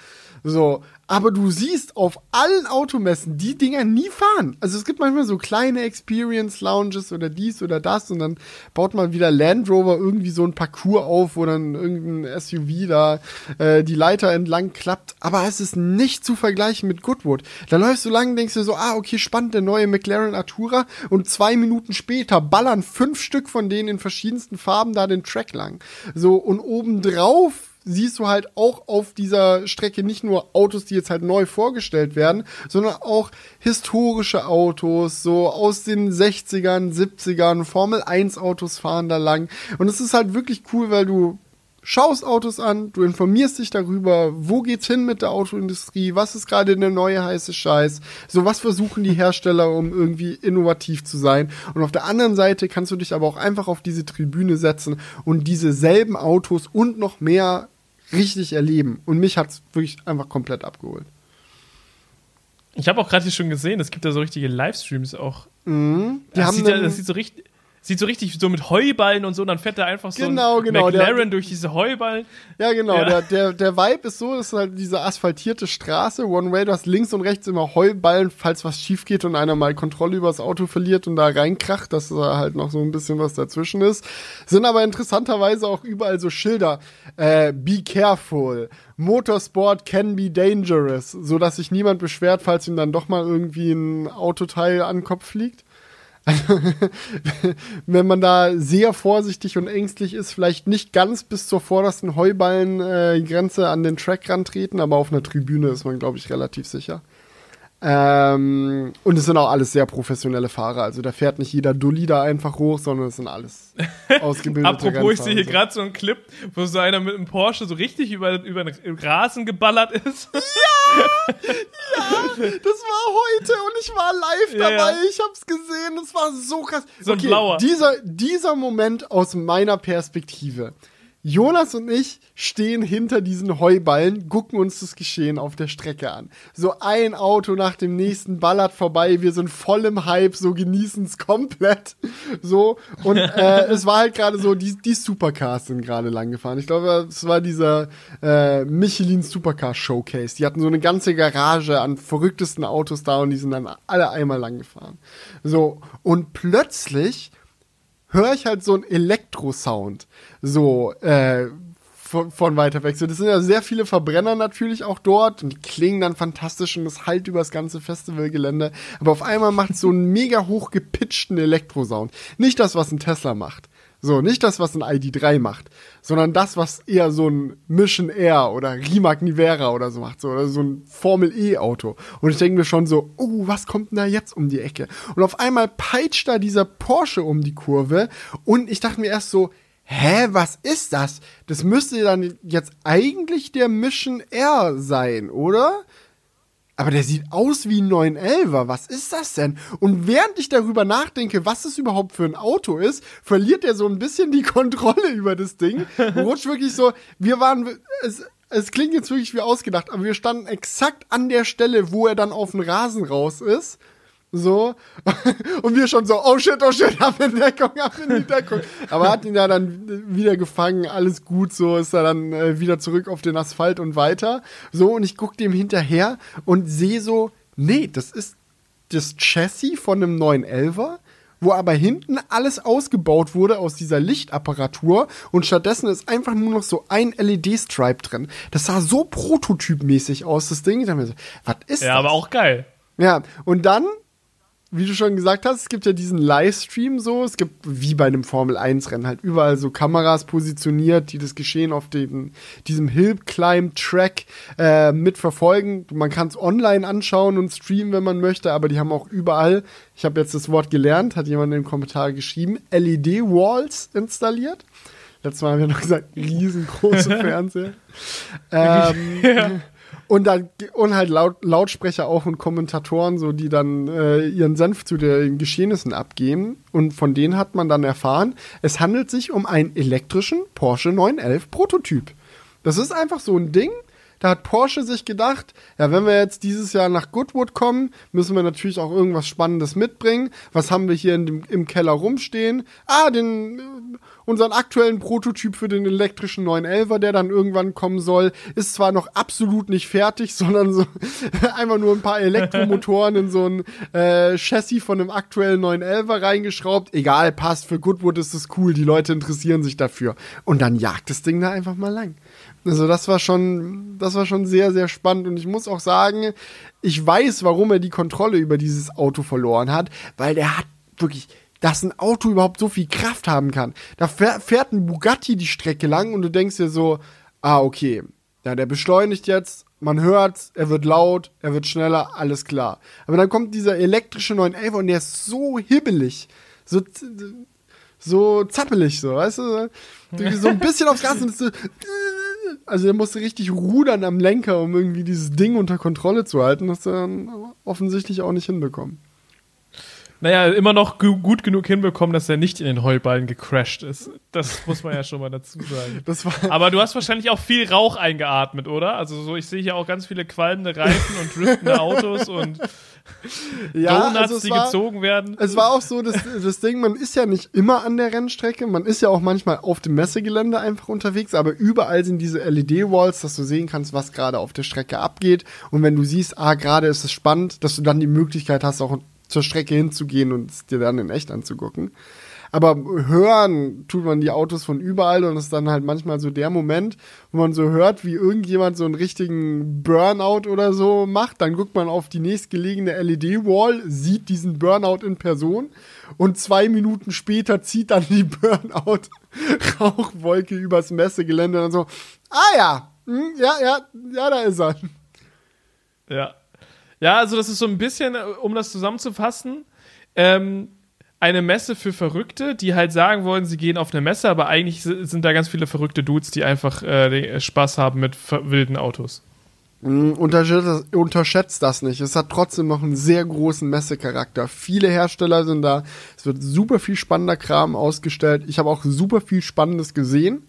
So, aber du siehst auf allen Automessen die Dinger nie fahren. Also es gibt manchmal so kleine Experience Lounges oder dies oder das und dann baut man wieder Land Rover irgendwie so ein Parcours auf, wo dann irgendein SUV da äh, die Leiter entlang klappt. Aber es ist nicht zu vergleichen mit Goodwood. Da läufst du lang denkst dir so, ah, okay, spannend, der neue McLaren Artura und zwei Minuten später ballern fünf Stück von denen in verschiedensten Farben da den Track lang. So, und obendrauf siehst du halt auch auf dieser Strecke nicht nur Autos, die jetzt halt neu vorgestellt werden, sondern auch historische Autos, so aus den 60ern, 70ern, Formel 1 Autos fahren da lang. Und es ist halt wirklich cool, weil du schaust Autos an, du informierst dich darüber, wo geht's hin mit der Autoindustrie, was ist gerade der neue heiße Scheiß, so was versuchen die Hersteller, um irgendwie innovativ zu sein. Und auf der anderen Seite kannst du dich aber auch einfach auf diese Tribüne setzen und diese selben Autos und noch mehr richtig erleben. Und mich hat es wirklich einfach komplett abgeholt. Ich habe auch gerade hier schon gesehen, es gibt da so richtige Livestreams auch. Mhm. Das, sieht, das sieht so richtig sieht so richtig so mit Heuballen und so, und dann fährt er einfach so genau, ein genau, McLaren der, durch diese Heuballen. Ja, genau. Ja. Der, der, der Vibe ist so, das ist halt diese asphaltierte Straße, One-Way, du hast links und rechts immer Heuballen, falls was schief geht und einer mal Kontrolle über das Auto verliert und da reinkracht, dass da halt noch so ein bisschen was dazwischen ist. Sind aber interessanterweise auch überall so Schilder. Äh, be careful. Motorsport can be dangerous, so dass sich niemand beschwert, falls ihm dann doch mal irgendwie ein Autoteil an den Kopf fliegt. Wenn man da sehr vorsichtig und ängstlich ist, vielleicht nicht ganz bis zur vordersten Heuballengrenze äh, an den Track rantreten, aber auf einer Tribüne ist man, glaube ich, relativ sicher. Ähm, und es sind auch alles sehr professionelle Fahrer. Also da fährt nicht jeder Dulli da einfach hoch, sondern es sind alles ausgebildete Apropos, ich sehe hier gerade so einen Clip, wo so einer mit einem Porsche so richtig über, über den Rasen geballert ist. Ja! ja! Das war heute und ich war live dabei. Ja. Ich hab's gesehen. Das war so krass. So ein okay, blauer. Dieser, dieser Moment aus meiner Perspektive. Jonas und ich stehen hinter diesen Heuballen, gucken uns das Geschehen auf der Strecke an. So ein Auto nach dem nächsten ballert vorbei, wir sind voll im Hype, so genießen es komplett. So, und äh, es war halt gerade so, die, die Supercars sind gerade lang gefahren. Ich glaube, es war dieser äh, Michelin Supercar Showcase. Die hatten so eine ganze Garage an verrücktesten Autos da und die sind dann alle einmal lang gefahren. So, und plötzlich höre ich halt so einen Elektrosound. So, äh, von, von, weiter weg. So, das sind ja sehr viele Verbrenner natürlich auch dort und die klingen dann fantastisch und das halt über das ganze Festivalgelände. Aber auf einmal macht es so einen mega hoch gepitchten Elektrosound. Nicht das, was ein Tesla macht. So, nicht das, was ein ID3 macht, sondern das, was eher so ein Mission Air oder Rimac Nivera oder so macht, so, oder so ein Formel E Auto. Und ich denke mir schon so, oh, was kommt denn da jetzt um die Ecke? Und auf einmal peitscht da dieser Porsche um die Kurve und ich dachte mir erst so, hä, was ist das? Das müsste dann jetzt eigentlich der Mission Air sein, oder? Aber der sieht aus wie ein 911er. Was ist das denn? Und während ich darüber nachdenke, was es überhaupt für ein Auto ist, verliert er so ein bisschen die Kontrolle über das Ding. Rutscht wirklich so, wir waren, es, es klingt jetzt wirklich wie ausgedacht, aber wir standen exakt an der Stelle, wo er dann auf den Rasen raus ist so. Und wir schon so, oh shit, oh shit, ab in Deckung, ab in die Deckung. Aber hat ihn ja dann wieder gefangen, alles gut, so ist er dann äh, wieder zurück auf den Asphalt und weiter. So, und ich guck dem hinterher und sehe so, nee, das ist das Chassis von einem 911er, wo aber hinten alles ausgebaut wurde aus dieser Lichtapparatur und stattdessen ist einfach nur noch so ein LED-Stripe drin. Das sah so prototypmäßig aus, das Ding. Ich dachte mir so, was ist ja, das? Ja, aber auch geil. Ja, und dann wie du schon gesagt hast, es gibt ja diesen Livestream so, es gibt wie bei einem Formel 1 Rennen halt überall so Kameras positioniert, die das Geschehen auf dem, diesem Hill Climb Track äh, mitverfolgen. Man kann es online anschauen und streamen, wenn man möchte, aber die haben auch überall, ich habe jetzt das Wort gelernt, hat jemand in den Kommentaren geschrieben, LED Walls installiert. Letztes Mal haben wir noch gesagt, riesengroße Fernseher. ähm, ja. Und dann und halt Laut, Lautsprecher auch und Kommentatoren, so die dann äh, ihren Senf zu den Geschehnissen abgeben. Und von denen hat man dann erfahren, es handelt sich um einen elektrischen Porsche 911 Prototyp. Das ist einfach so ein Ding. Da hat Porsche sich gedacht, ja, wenn wir jetzt dieses Jahr nach Goodwood kommen, müssen wir natürlich auch irgendwas Spannendes mitbringen. Was haben wir hier dem, im Keller rumstehen? Ah, den unseren aktuellen Prototyp für den elektrischen 911er, der dann irgendwann kommen soll, ist zwar noch absolut nicht fertig, sondern so einfach nur ein paar Elektromotoren in so ein äh, Chassis von einem aktuellen 911er reingeschraubt. Egal, passt, für Goodwood ist es cool, die Leute interessieren sich dafür. Und dann jagt das Ding da einfach mal lang. Also das war schon, das war schon sehr, sehr spannend und ich muss auch sagen, ich weiß, warum er die Kontrolle über dieses Auto verloren hat, weil der hat wirklich dass ein Auto überhaupt so viel Kraft haben kann. Da fährt ein Bugatti die Strecke lang und du denkst dir so, ah, okay, ja, der beschleunigt jetzt, man hört, er wird laut, er wird schneller, alles klar. Aber dann kommt dieser elektrische 911 und der ist so hibbelig, so, so zappelig, so, weißt du? So ein bisschen aufs Gas und so, also der musste richtig rudern am Lenker, um irgendwie dieses Ding unter Kontrolle zu halten. Das hat er dann offensichtlich auch nicht hinbekommen naja, immer noch gut genug hinbekommen, dass er nicht in den Heuballen gecrashed ist. Das muss man ja schon mal dazu sagen. Aber du hast wahrscheinlich auch viel Rauch eingeatmet, oder? Also so, ich sehe hier auch ganz viele qualmende Reifen und driftende Autos und ja, Donuts, also die war, gezogen werden. Es war auch so, dass, das Ding, man ist ja nicht immer an der Rennstrecke, man ist ja auch manchmal auf dem Messegelände einfach unterwegs, aber überall sind diese LED-Walls, dass du sehen kannst, was gerade auf der Strecke abgeht. Und wenn du siehst, ah, gerade ist es spannend, dass du dann die Möglichkeit hast, auch zur Strecke hinzugehen und es dir dann in echt anzugucken. Aber hören tut man die Autos von überall und es ist dann halt manchmal so der Moment, wo man so hört, wie irgendjemand so einen richtigen Burnout oder so macht. Dann guckt man auf die nächstgelegene LED-Wall, sieht diesen Burnout in Person und zwei Minuten später zieht dann die Burnout-Rauchwolke übers Messegelände und dann so, ah ja, hm, ja, ja, ja, da ist er. Ja, ja, also das ist so ein bisschen, äh, um das zusammenzufassen, ähm, eine Messe für Verrückte, die halt sagen wollen, sie gehen auf eine Messe, aber eigentlich sind da ganz viele verrückte Dudes, die einfach äh, Spaß haben mit wilden Autos. Mm, unterschätzt, unterschätzt das nicht. Es hat trotzdem noch einen sehr großen Messecharakter. Viele Hersteller sind da. Es wird super viel spannender Kram ausgestellt. Ich habe auch super viel Spannendes gesehen.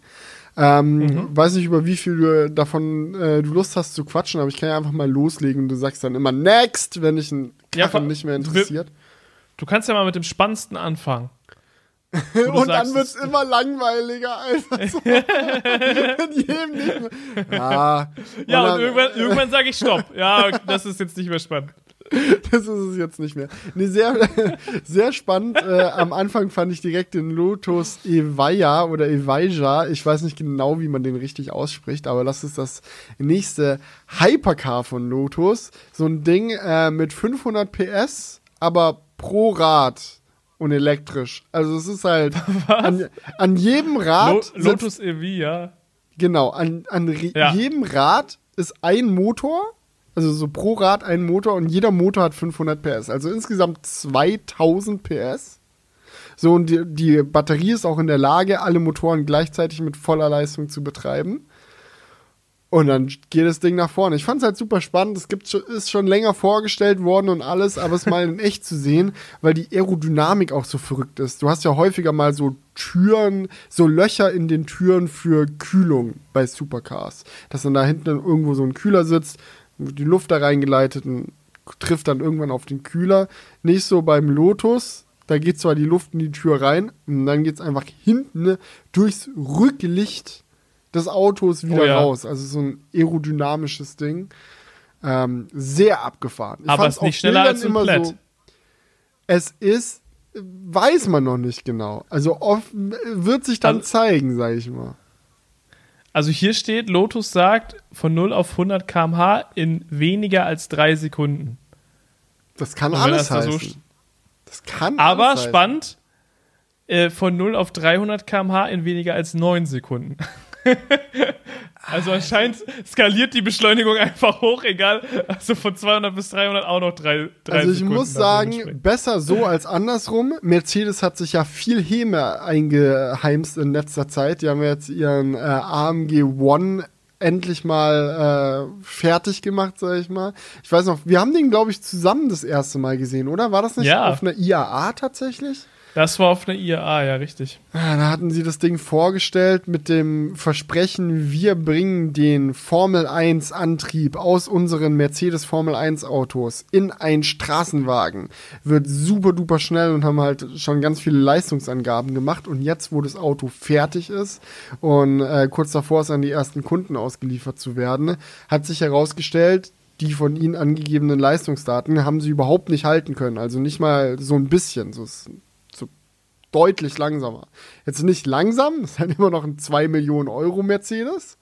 Ähm, mhm. Weiß nicht, über wie viel du davon äh, du Lust hast zu quatschen, aber ich kann ja einfach mal loslegen und du sagst dann immer Next, wenn ich einen Karren ja, nicht mehr interessiert. Du kannst ja mal mit dem Spannendsten anfangen. und dann wird es immer langweiliger, Alter. So. Mit jedem mehr. Ja, ja und, und irgendwann, irgendwann sage ich Stopp. Ja, das ist jetzt nicht mehr spannend. das ist es jetzt nicht mehr. Nee, sehr, sehr spannend. Äh, am Anfang fand ich direkt den Lotus Evaya oder Evaja. Ich weiß nicht genau, wie man den richtig ausspricht, aber das ist das nächste Hypercar von Lotus. So ein Ding äh, mit 500 PS, aber pro Rad und elektrisch. Also es ist halt an, an, jedem Rad. Lo Lotus Evia. Genau, an, an ja. jedem Rad ist ein Motor also so pro Rad ein Motor und jeder Motor hat 500 PS. Also insgesamt 2000 PS. So, und die, die Batterie ist auch in der Lage, alle Motoren gleichzeitig mit voller Leistung zu betreiben. Und dann geht das Ding nach vorne. Ich fand es halt super spannend. Es gibt, ist schon länger vorgestellt worden und alles, aber es mal in echt zu sehen, weil die Aerodynamik auch so verrückt ist. Du hast ja häufiger mal so Türen, so Löcher in den Türen für Kühlung bei Supercars. Dass dann da hinten irgendwo so ein Kühler sitzt, die Luft da reingeleitet und trifft dann irgendwann auf den Kühler. Nicht so beim Lotus, da geht zwar die Luft in die Tür rein und dann geht es einfach hinten durchs Rücklicht des Autos wieder oh ja. raus. Also so ein aerodynamisches Ding. Ähm, sehr abgefahren. Ich Aber es ist nicht schneller als ein Plett. So, es ist, weiß man noch nicht genau. Also oft, wird sich dann also, zeigen, sag ich mal. Also hier steht, Lotus sagt von 0 auf 100 km/h in weniger als drei Sekunden. Das kann alles das heißen. So das kann Aber alles spannend, äh, von 0 auf 300 km/h in weniger als neun Sekunden. Also anscheinend skaliert die Beschleunigung einfach hoch, egal. Also von 200 bis 300 auch noch drei, drei Also ich Sekunden muss sagen, besser so als andersrum. Mercedes hat sich ja viel Häme eingeheimst in letzter Zeit. Die haben jetzt ihren äh, AMG One endlich mal äh, fertig gemacht, sag ich mal. Ich weiß noch, wir haben den, glaube ich, zusammen das erste Mal gesehen, oder? War das nicht ja. auf einer IAA tatsächlich? Das war auf einer IAA, ja, richtig. Ja, da hatten sie das Ding vorgestellt mit dem Versprechen, wir bringen den Formel 1 Antrieb aus unseren Mercedes Formel 1 Autos in einen Straßenwagen. Wird super duper schnell und haben halt schon ganz viele Leistungsangaben gemacht. Und jetzt, wo das Auto fertig ist und äh, kurz davor ist, an die ersten Kunden ausgeliefert zu werden, hat sich herausgestellt, die von ihnen angegebenen Leistungsdaten haben sie überhaupt nicht halten können. Also nicht mal so ein bisschen. So ist deutlich langsamer. Jetzt nicht langsam, das ist halt immer noch ein 2 Millionen Euro Mercedes.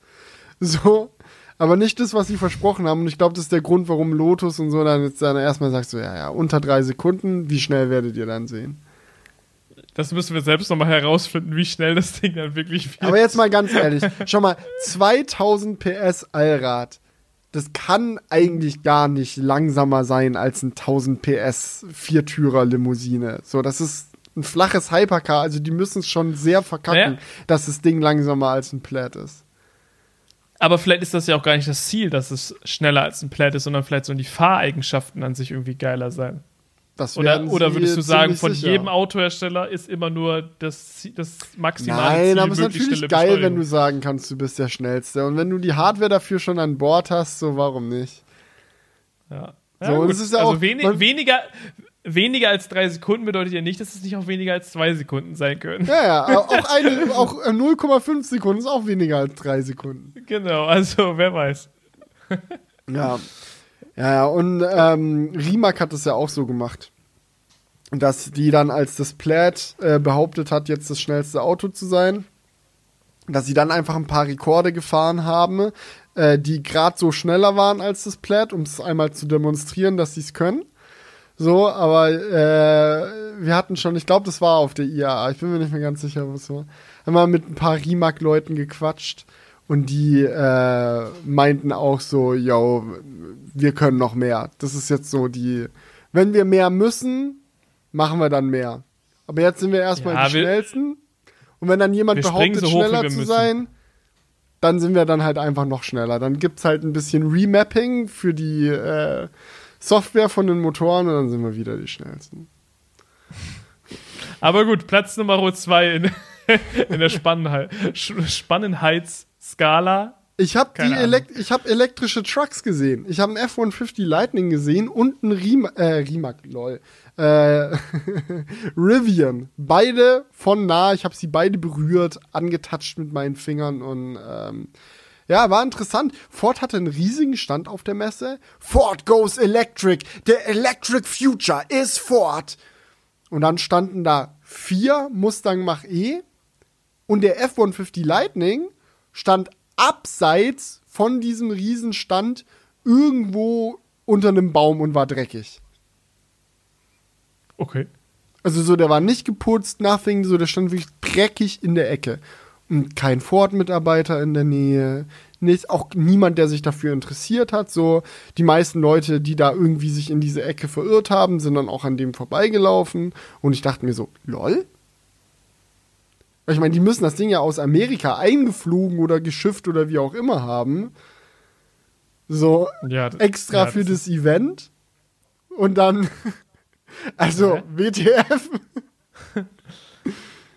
So, aber nicht das, was sie versprochen haben. Und ich glaube, das ist der Grund, warum Lotus und so dann jetzt dann erstmal sagst so, ja, ja, unter drei Sekunden, wie schnell werdet ihr dann sehen? Das müssen wir selbst nochmal herausfinden, wie schnell das Ding dann wirklich wird. Aber jetzt mal ganz ehrlich, schau mal, 2000 PS Allrad. Das kann eigentlich gar nicht langsamer sein als ein 1000 PS Viertürer Limousine. So, das ist ein flaches Hypercar, also die müssen es schon sehr verkacken, ja. dass das Ding langsamer als ein Plaid ist. Aber vielleicht ist das ja auch gar nicht das Ziel, dass es schneller als ein Plaid ist, sondern vielleicht sollen die Fahreigenschaften an sich irgendwie geiler sein. oder, oder würdest du sagen, von sicher. jedem Autohersteller ist immer nur das, das maximale Nein, Ziel, aber es ist natürlich geil, wenn du sagen kannst, du bist der Schnellste. Und wenn du die Hardware dafür schon an Bord hast, so warum nicht? Ja. Ja, so, das ist ja also auch, wenig, weniger, weniger als drei Sekunden bedeutet ja nicht, dass es nicht auch weniger als zwei Sekunden sein können. Ja, ja, auch, auch 0,5 äh, Sekunden ist auch weniger als drei Sekunden. Genau, also wer weiß. ja. Ja, ja, und ähm, Rimac hat es ja auch so gemacht. Dass die dann, als das Plaid äh, behauptet hat, jetzt das schnellste Auto zu sein, dass sie dann einfach ein paar Rekorde gefahren haben, äh, die gerade so schneller waren als das Plaid, um es einmal zu demonstrieren, dass sie es können. So, aber äh, wir hatten schon, ich glaube, das war auf der IAA, ich bin mir nicht mehr ganz sicher, was war. Haben wir mit ein paar Rimac-Leuten gequatscht und die äh, meinten auch so, yo, wir können noch mehr. Das ist jetzt so die, wenn wir mehr müssen, machen wir dann mehr. Aber jetzt sind wir erstmal ja, die schnellsten. Und wenn dann jemand behauptet, so schneller zu sein, dann sind wir dann halt einfach noch schneller. Dann gibt's halt ein bisschen Remapping für die äh, Software von den Motoren und dann sind wir wieder die schnellsten. Aber gut, Platz Nummer zwei in, in der Spannenheit, Spannenheitsskala. Ich habe Elekt hab elektrische Trucks gesehen. Ich habe einen F-150 Lightning gesehen und einen Riem äh, Rimac, lol. Äh, Rivian. Beide von nah. Ich habe sie beide berührt, angetatscht mit meinen Fingern und ähm, ja, war interessant. Ford hatte einen riesigen Stand auf der Messe. Ford goes electric. The electric future is Ford. Und dann standen da vier Mustang Mach-E und der F-150 Lightning stand abseits von diesem Riesenstand irgendwo unter einem Baum und war dreckig. Okay. Also so, der war nicht geputzt, nothing, so, der stand wirklich dreckig in der Ecke kein Ford-Mitarbeiter in der Nähe, nicht, auch niemand, der sich dafür interessiert hat. So, die meisten Leute, die da irgendwie sich in diese Ecke verirrt haben, sind dann auch an dem vorbeigelaufen. Und ich dachte mir so, lol? Ich meine, die müssen das Ding ja aus Amerika eingeflogen oder geschifft oder wie auch immer haben. So, ja, extra ja, das für das Event. Und dann, also, WTF.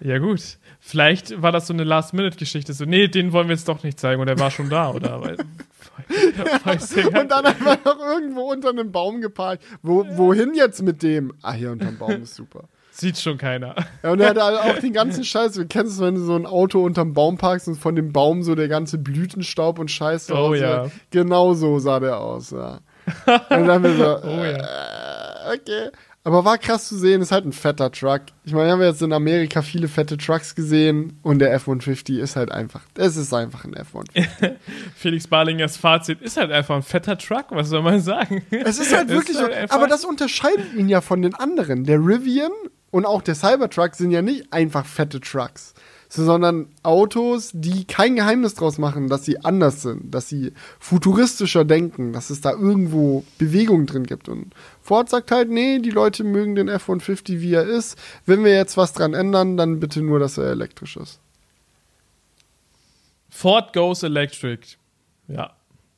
Ja, gut. Vielleicht war das so eine Last-Minute-Geschichte. So, nee, den wollen wir jetzt doch nicht zeigen und er war schon da, oder? Weil, und dann einfach noch irgendwo unter einem Baum geparkt. Wo, wohin jetzt mit dem? Ah, hier unter dem Baum ist super. Sieht schon keiner. Ja, und er hatte auch den ganzen Scheiß. Du kennst es, wenn du so ein Auto unterm Baum parkst und von dem Baum so der ganze Blütenstaub und Scheiß Oh ja. Genau so sah der aus, ja. Und dann haben wir so, oh ja. Äh, okay. Aber war krass zu sehen, ist halt ein fetter Truck. Ich meine, wir haben jetzt in Amerika viele fette Trucks gesehen und der F-150 ist halt einfach, es ist einfach ein F-150. Felix Barlingers Fazit ist halt einfach ein fetter Truck, was soll man sagen? Es ist halt wirklich, ist halt aber das unterscheidet ihn ja von den anderen. Der Rivian und auch der Cybertruck sind ja nicht einfach fette Trucks sondern Autos, die kein Geheimnis draus machen, dass sie anders sind, dass sie futuristischer denken, dass es da irgendwo Bewegung drin gibt. Und Ford sagt halt, nee, die Leute mögen den F-150, wie er ist. Wenn wir jetzt was dran ändern, dann bitte nur, dass er elektrisch ist. Ford goes electric. Ja.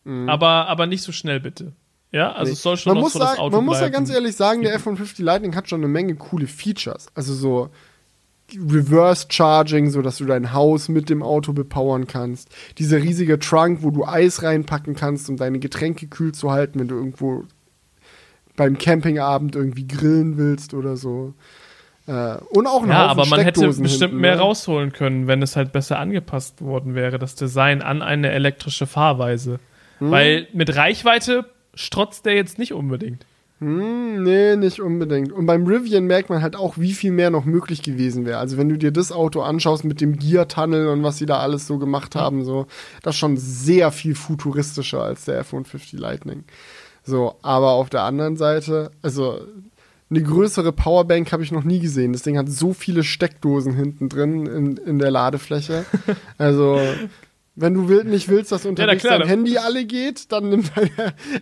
Mhm. Aber, aber nicht so schnell, bitte. Ja, also nee. es soll schon man muss so sagen, Man muss ja ganz ehrlich sagen, der F-150 Lightning hat schon eine Menge coole Features. Also so Reverse Charging, so dass du dein Haus mit dem Auto bepowern kannst. Dieser riesige Trunk, wo du Eis reinpacken kannst, um deine Getränke kühl zu halten, wenn du irgendwo beim Campingabend irgendwie grillen willst oder so. Äh, und auch ein Ja, Haufen aber man hätte bestimmt hinten, mehr ne? rausholen können, wenn es halt besser angepasst worden wäre, das Design an eine elektrische Fahrweise. Hm. Weil mit Reichweite strotzt der jetzt nicht unbedingt. Hm, nee, nicht unbedingt. Und beim Rivian merkt man halt auch, wie viel mehr noch möglich gewesen wäre. Also wenn du dir das Auto anschaust mit dem Gear-Tunnel und was sie da alles so gemacht haben, so, das ist schon sehr viel futuristischer als der F-150 Lightning. So, aber auf der anderen Seite, also eine größere Powerbank habe ich noch nie gesehen. Das Ding hat so viele Steckdosen hinten drin in, in der Ladefläche. Also, wenn du will, nicht willst, dass unterwegs ja, dein Handy alle geht, dann nimm dein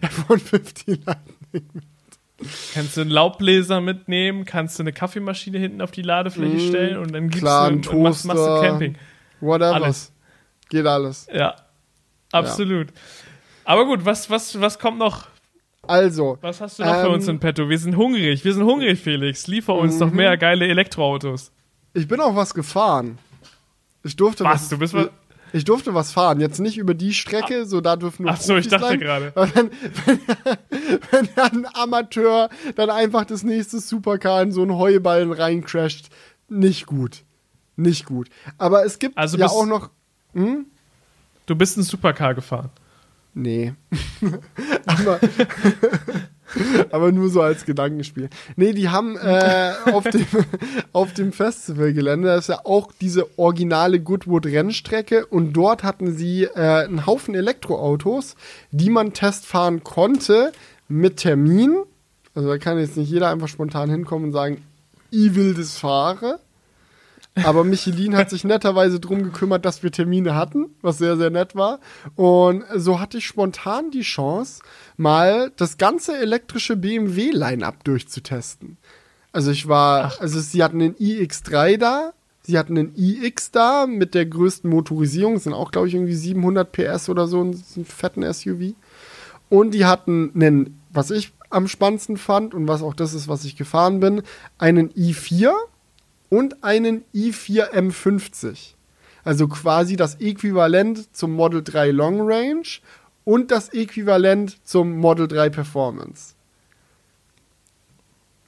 iPhone 15 Lightning mit. Kannst du einen Laubbläser mitnehmen, kannst du eine Kaffeemaschine hinten auf die Ladefläche mm, stellen und dann gibst klar, du und Toaster, machst, du Camping. Whatever. Alles. Geht alles. Ja. Absolut. Ja. Aber gut, was, was, was kommt noch also. Was hast du noch ähm, für uns in petto? Wir sind hungrig. Wir sind hungrig, Felix. Liefer uns noch mhm. mehr geile Elektroautos. Ich bin auch was gefahren. Ich durfte was. was du bist was. Ich durfte was fahren. Jetzt nicht über die Strecke, ah. so da dürfen nur Ach so, ich dachte gerade. Wenn, wenn, wenn ein Amateur dann einfach das nächste Supercar in so einen Heuballen reincrasht, nicht gut. Nicht gut. Aber es gibt also ja auch noch. Hm? Du bist ein Supercar gefahren. Nee. aber, aber nur so als Gedankenspiel. Nee, die haben äh, auf, dem, auf dem Festivalgelände, das ist ja auch diese originale Goodwood-Rennstrecke und dort hatten sie äh, einen Haufen Elektroautos, die man testfahren konnte mit Termin. Also da kann jetzt nicht jeder einfach spontan hinkommen und sagen, ich will das fahre. Aber Michelin hat sich netterweise drum gekümmert, dass wir Termine hatten, was sehr, sehr nett war. Und so hatte ich spontan die Chance, mal das ganze elektrische BMW-Line-Up durchzutesten. Also ich war, Ach. also sie hatten den iX3 da, sie hatten den iX da mit der größten Motorisierung, sind auch, glaube ich, irgendwie 700 PS oder so, einen fetten SUV. Und die hatten einen, was ich am spannendsten fand und was auch das ist, was ich gefahren bin, einen i4 und einen i4 M50. Also quasi das Äquivalent zum Model 3 Long Range und das Äquivalent zum Model 3 Performance.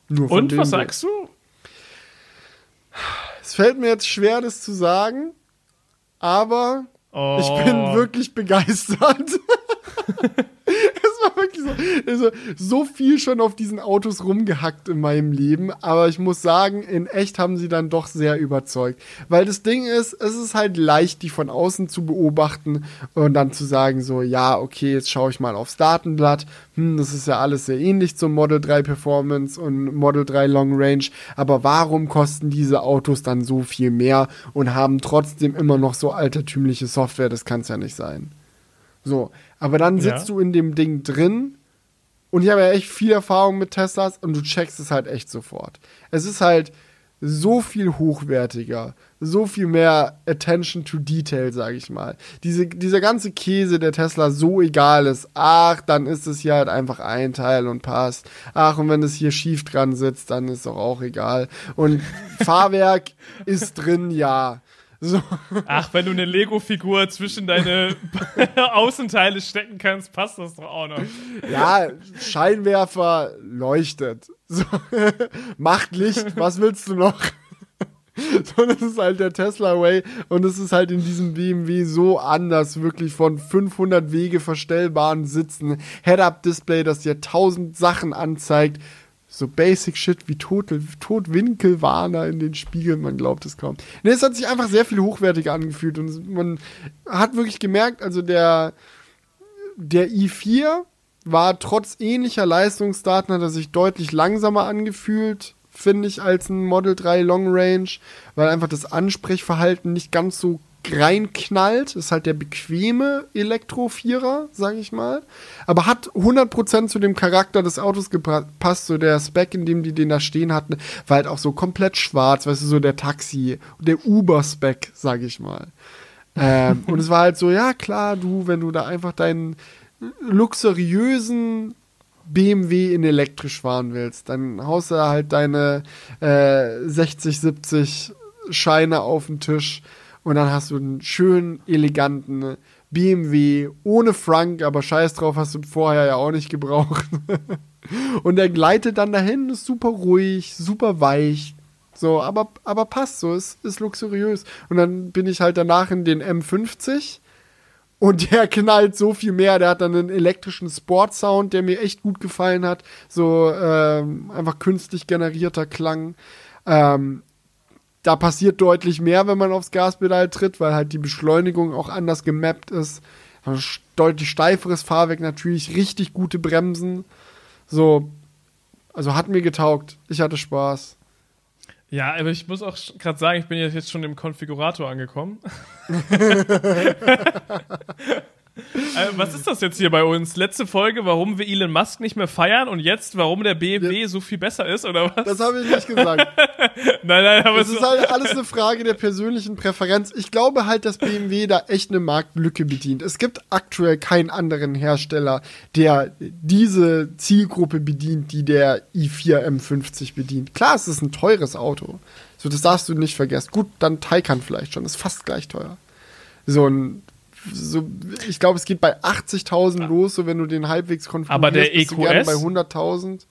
und was sagst du? Es fällt mir jetzt schwer, das zu sagen, aber oh. ich bin oh. wirklich begeistert. wirklich so, also, so viel schon auf diesen Autos rumgehackt in meinem Leben, aber ich muss sagen, in echt haben sie dann doch sehr überzeugt. Weil das Ding ist, es ist halt leicht, die von außen zu beobachten und dann zu sagen, so, ja, okay, jetzt schaue ich mal aufs Datenblatt. Hm, das ist ja alles sehr ähnlich zum Model 3 Performance und Model 3 Long Range, aber warum kosten diese Autos dann so viel mehr und haben trotzdem immer noch so altertümliche Software? Das kann es ja nicht sein. So, aber dann sitzt ja. du in dem Ding drin und ich habe ja echt viel Erfahrung mit Teslas und du checkst es halt echt sofort. Es ist halt so viel hochwertiger, so viel mehr Attention to Detail, sage ich mal. Diese, dieser ganze Käse der Tesla so egal ist, ach, dann ist es hier halt einfach ein Teil und passt. Ach, und wenn es hier schief dran sitzt, dann ist doch auch egal. Und Fahrwerk ist drin, ja. So. Ach, wenn du eine Lego-Figur zwischen deine Außenteile stecken kannst, passt das doch auch noch. Ja, Scheinwerfer leuchtet. So. Macht Licht, was willst du noch? So, das ist halt der Tesla Way und es ist halt in diesem BMW so anders, wirklich von 500 Wege verstellbaren Sitzen, Head-Up-Display, das dir tausend Sachen anzeigt, so Basic Shit wie Tot Totwinkelwarner in den Spiegeln, man glaubt es kaum. Nee, es hat sich einfach sehr viel hochwertiger angefühlt und man hat wirklich gemerkt, also der, der i4 war trotz ähnlicher Leistungsdaten, hat er sich deutlich langsamer angefühlt, finde ich, als ein Model 3 Long Range, weil einfach das Ansprechverhalten nicht ganz so reinknallt. Ist halt der bequeme Elektro-Vierer, sage ich mal. Aber hat 100% zu dem Charakter des Autos gepasst. So der Spec, in dem die den da stehen hatten, war halt auch so komplett schwarz. Weißt du, so der Taxi, der Uber-Spec, sage ich mal. ähm, und es war halt so, ja klar, du, wenn du da einfach deinen luxuriösen BMW in elektrisch fahren willst, dann haust du halt deine äh, 60, 70 Scheine auf den Tisch und dann hast du einen schönen, eleganten BMW ohne Frank, aber scheiß drauf, hast du vorher ja auch nicht gebraucht. und der gleitet dann dahin, ist super ruhig, super weich. So, aber, aber passt so, ist, ist luxuriös. Und dann bin ich halt danach in den M50 und der knallt so viel mehr. Der hat dann einen elektrischen Sportsound, der mir echt gut gefallen hat. So ähm, einfach künstlich generierter Klang. Ähm, da passiert deutlich mehr, wenn man aufs Gaspedal tritt, weil halt die Beschleunigung auch anders gemappt ist. Deutlich steiferes Fahrwerk, natürlich richtig gute Bremsen. So, Also hat mir getaugt. Ich hatte Spaß. Ja, aber ich muss auch gerade sagen, ich bin jetzt schon im Konfigurator angekommen. Äh, was ist das jetzt hier bei uns? Letzte Folge, warum wir Elon Musk nicht mehr feiern und jetzt, warum der BMW ja. so viel besser ist, oder was? Das habe ich nicht gesagt. nein, nein, aber Das ist halt alles eine Frage der persönlichen Präferenz. Ich glaube halt, dass BMW da echt eine Marktlücke bedient. Es gibt aktuell keinen anderen Hersteller, der diese Zielgruppe bedient, die der i4 M50 bedient. Klar, es ist ein teures Auto. So, das darfst du nicht vergessen. Gut, dann Taycan vielleicht schon, ist fast gleich teuer. So ein so, ich glaube, es geht bei 80.000 los, so wenn du den halbwegs konfigurierst. Aber der EQS? bei 100.000.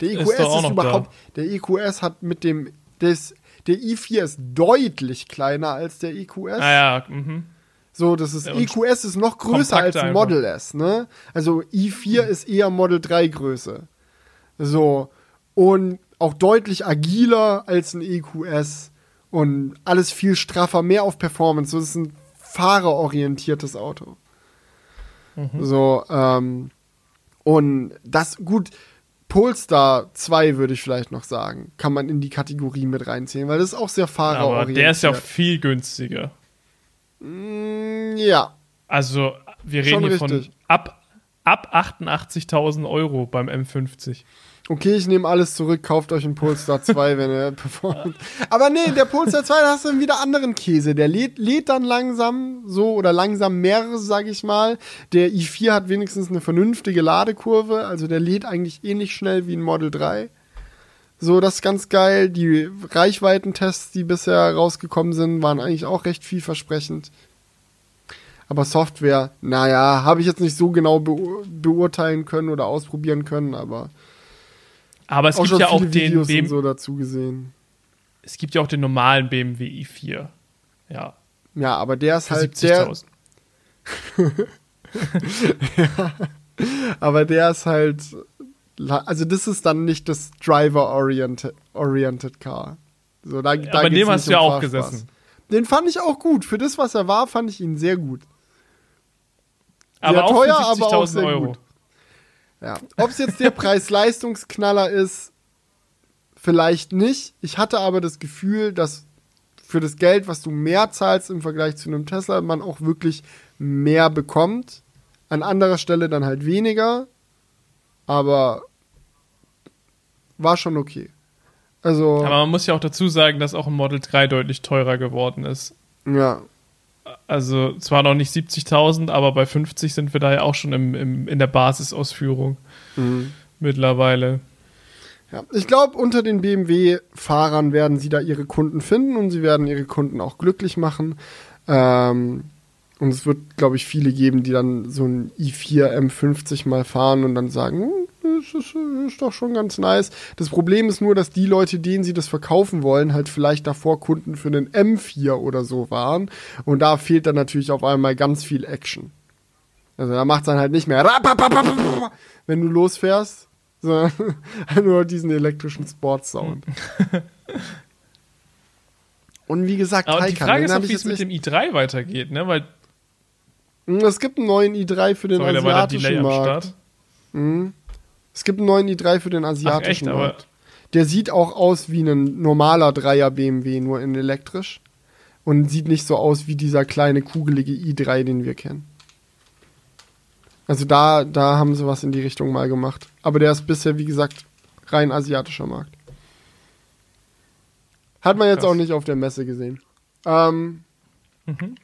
Der EQS ist, ist überhaupt, da. der EQS hat mit dem, des, der i4 ist deutlich kleiner als der EQS. Ah ja, mhm. So, das ist, ja, EQS ist noch größer als ein Model S, ne? Also i4 mhm. ist eher Model 3 Größe. So. Und auch deutlich agiler als ein EQS und alles viel straffer, mehr auf Performance. So, das ist ein fahrerorientiertes Auto. Mhm. So, ähm, und das, gut, Polestar 2 würde ich vielleicht noch sagen, kann man in die Kategorie mit reinziehen, weil das ist auch sehr fahrerorientiert. Aber der ist ja viel günstiger. Mm, ja. Also, wir reden hier von ab, ab 88.000 Euro beim M50. Okay, ich nehme alles zurück, kauft euch einen Polestar 2, wenn er performt. Aber nee, der Polestar 2, da hast du dann wieder anderen Käse. Der lädt, lädt dann langsam so oder langsam mehrere, sag ich mal. Der i4 hat wenigstens eine vernünftige Ladekurve, also der lädt eigentlich ähnlich schnell wie ein Model 3. So, das ist ganz geil. Die Reichweitentests, die bisher rausgekommen sind, waren eigentlich auch recht vielversprechend. Aber Software, naja, habe ich jetzt nicht so genau beurteilen können oder ausprobieren können, aber aber es auch gibt ja auch den BMW so dazu gesehen. Es gibt ja auch den normalen BMW i4. Ja. Ja, aber der ist halt der ja, aber der ist halt also das ist dann nicht das Driver oriented, Car. So da, da aber dem hast du ja auch gesessen. Den fand ich auch gut. Für das, was er war, fand ich ihn sehr gut. Aber auch teuer, aber auch sehr Euro. gut. Ja. Ob es jetzt der Preis-Leistungsknaller ist, vielleicht nicht. Ich hatte aber das Gefühl, dass für das Geld, was du mehr zahlst im Vergleich zu einem Tesla, man auch wirklich mehr bekommt. An anderer Stelle dann halt weniger. Aber war schon okay. Also. Aber man muss ja auch dazu sagen, dass auch ein Model 3 deutlich teurer geworden ist. Ja, also zwar noch nicht 70.000, aber bei 50 sind wir da ja auch schon im, im in der Basisausführung mhm. mittlerweile. Ja, ich glaube, unter den BMW-Fahrern werden sie da ihre Kunden finden und sie werden ihre Kunden auch glücklich machen. Ähm, und es wird, glaube ich, viele geben, die dann so ein i4 M50 mal fahren und dann sagen, hm, das ist, ist, doch schon ganz nice. Das Problem ist nur, dass die Leute, denen sie das verkaufen wollen, halt vielleicht davor Kunden für einen M4 oder so waren. Und da fehlt dann natürlich auf einmal ganz viel Action. Also da macht es dann halt nicht mehr, wenn du losfährst, sondern nur diesen elektrischen Sportsound. Und wie gesagt, Aber Taycan, die Frage ist auch, wie es mit dem i3 weitergeht, ne? Weil es gibt einen neuen i3 für den Sorry, asiatischen Markt. Mhm. Es gibt einen neuen i3 für den asiatischen Ach, echt, Markt. Der sieht auch aus wie ein normaler Dreier BMW, nur in elektrisch. Und sieht nicht so aus wie dieser kleine kugelige i3, den wir kennen. Also da, da haben sie was in die Richtung mal gemacht. Aber der ist bisher, wie gesagt, rein asiatischer Markt. Hat man jetzt Krass. auch nicht auf der Messe gesehen. Ähm, mhm.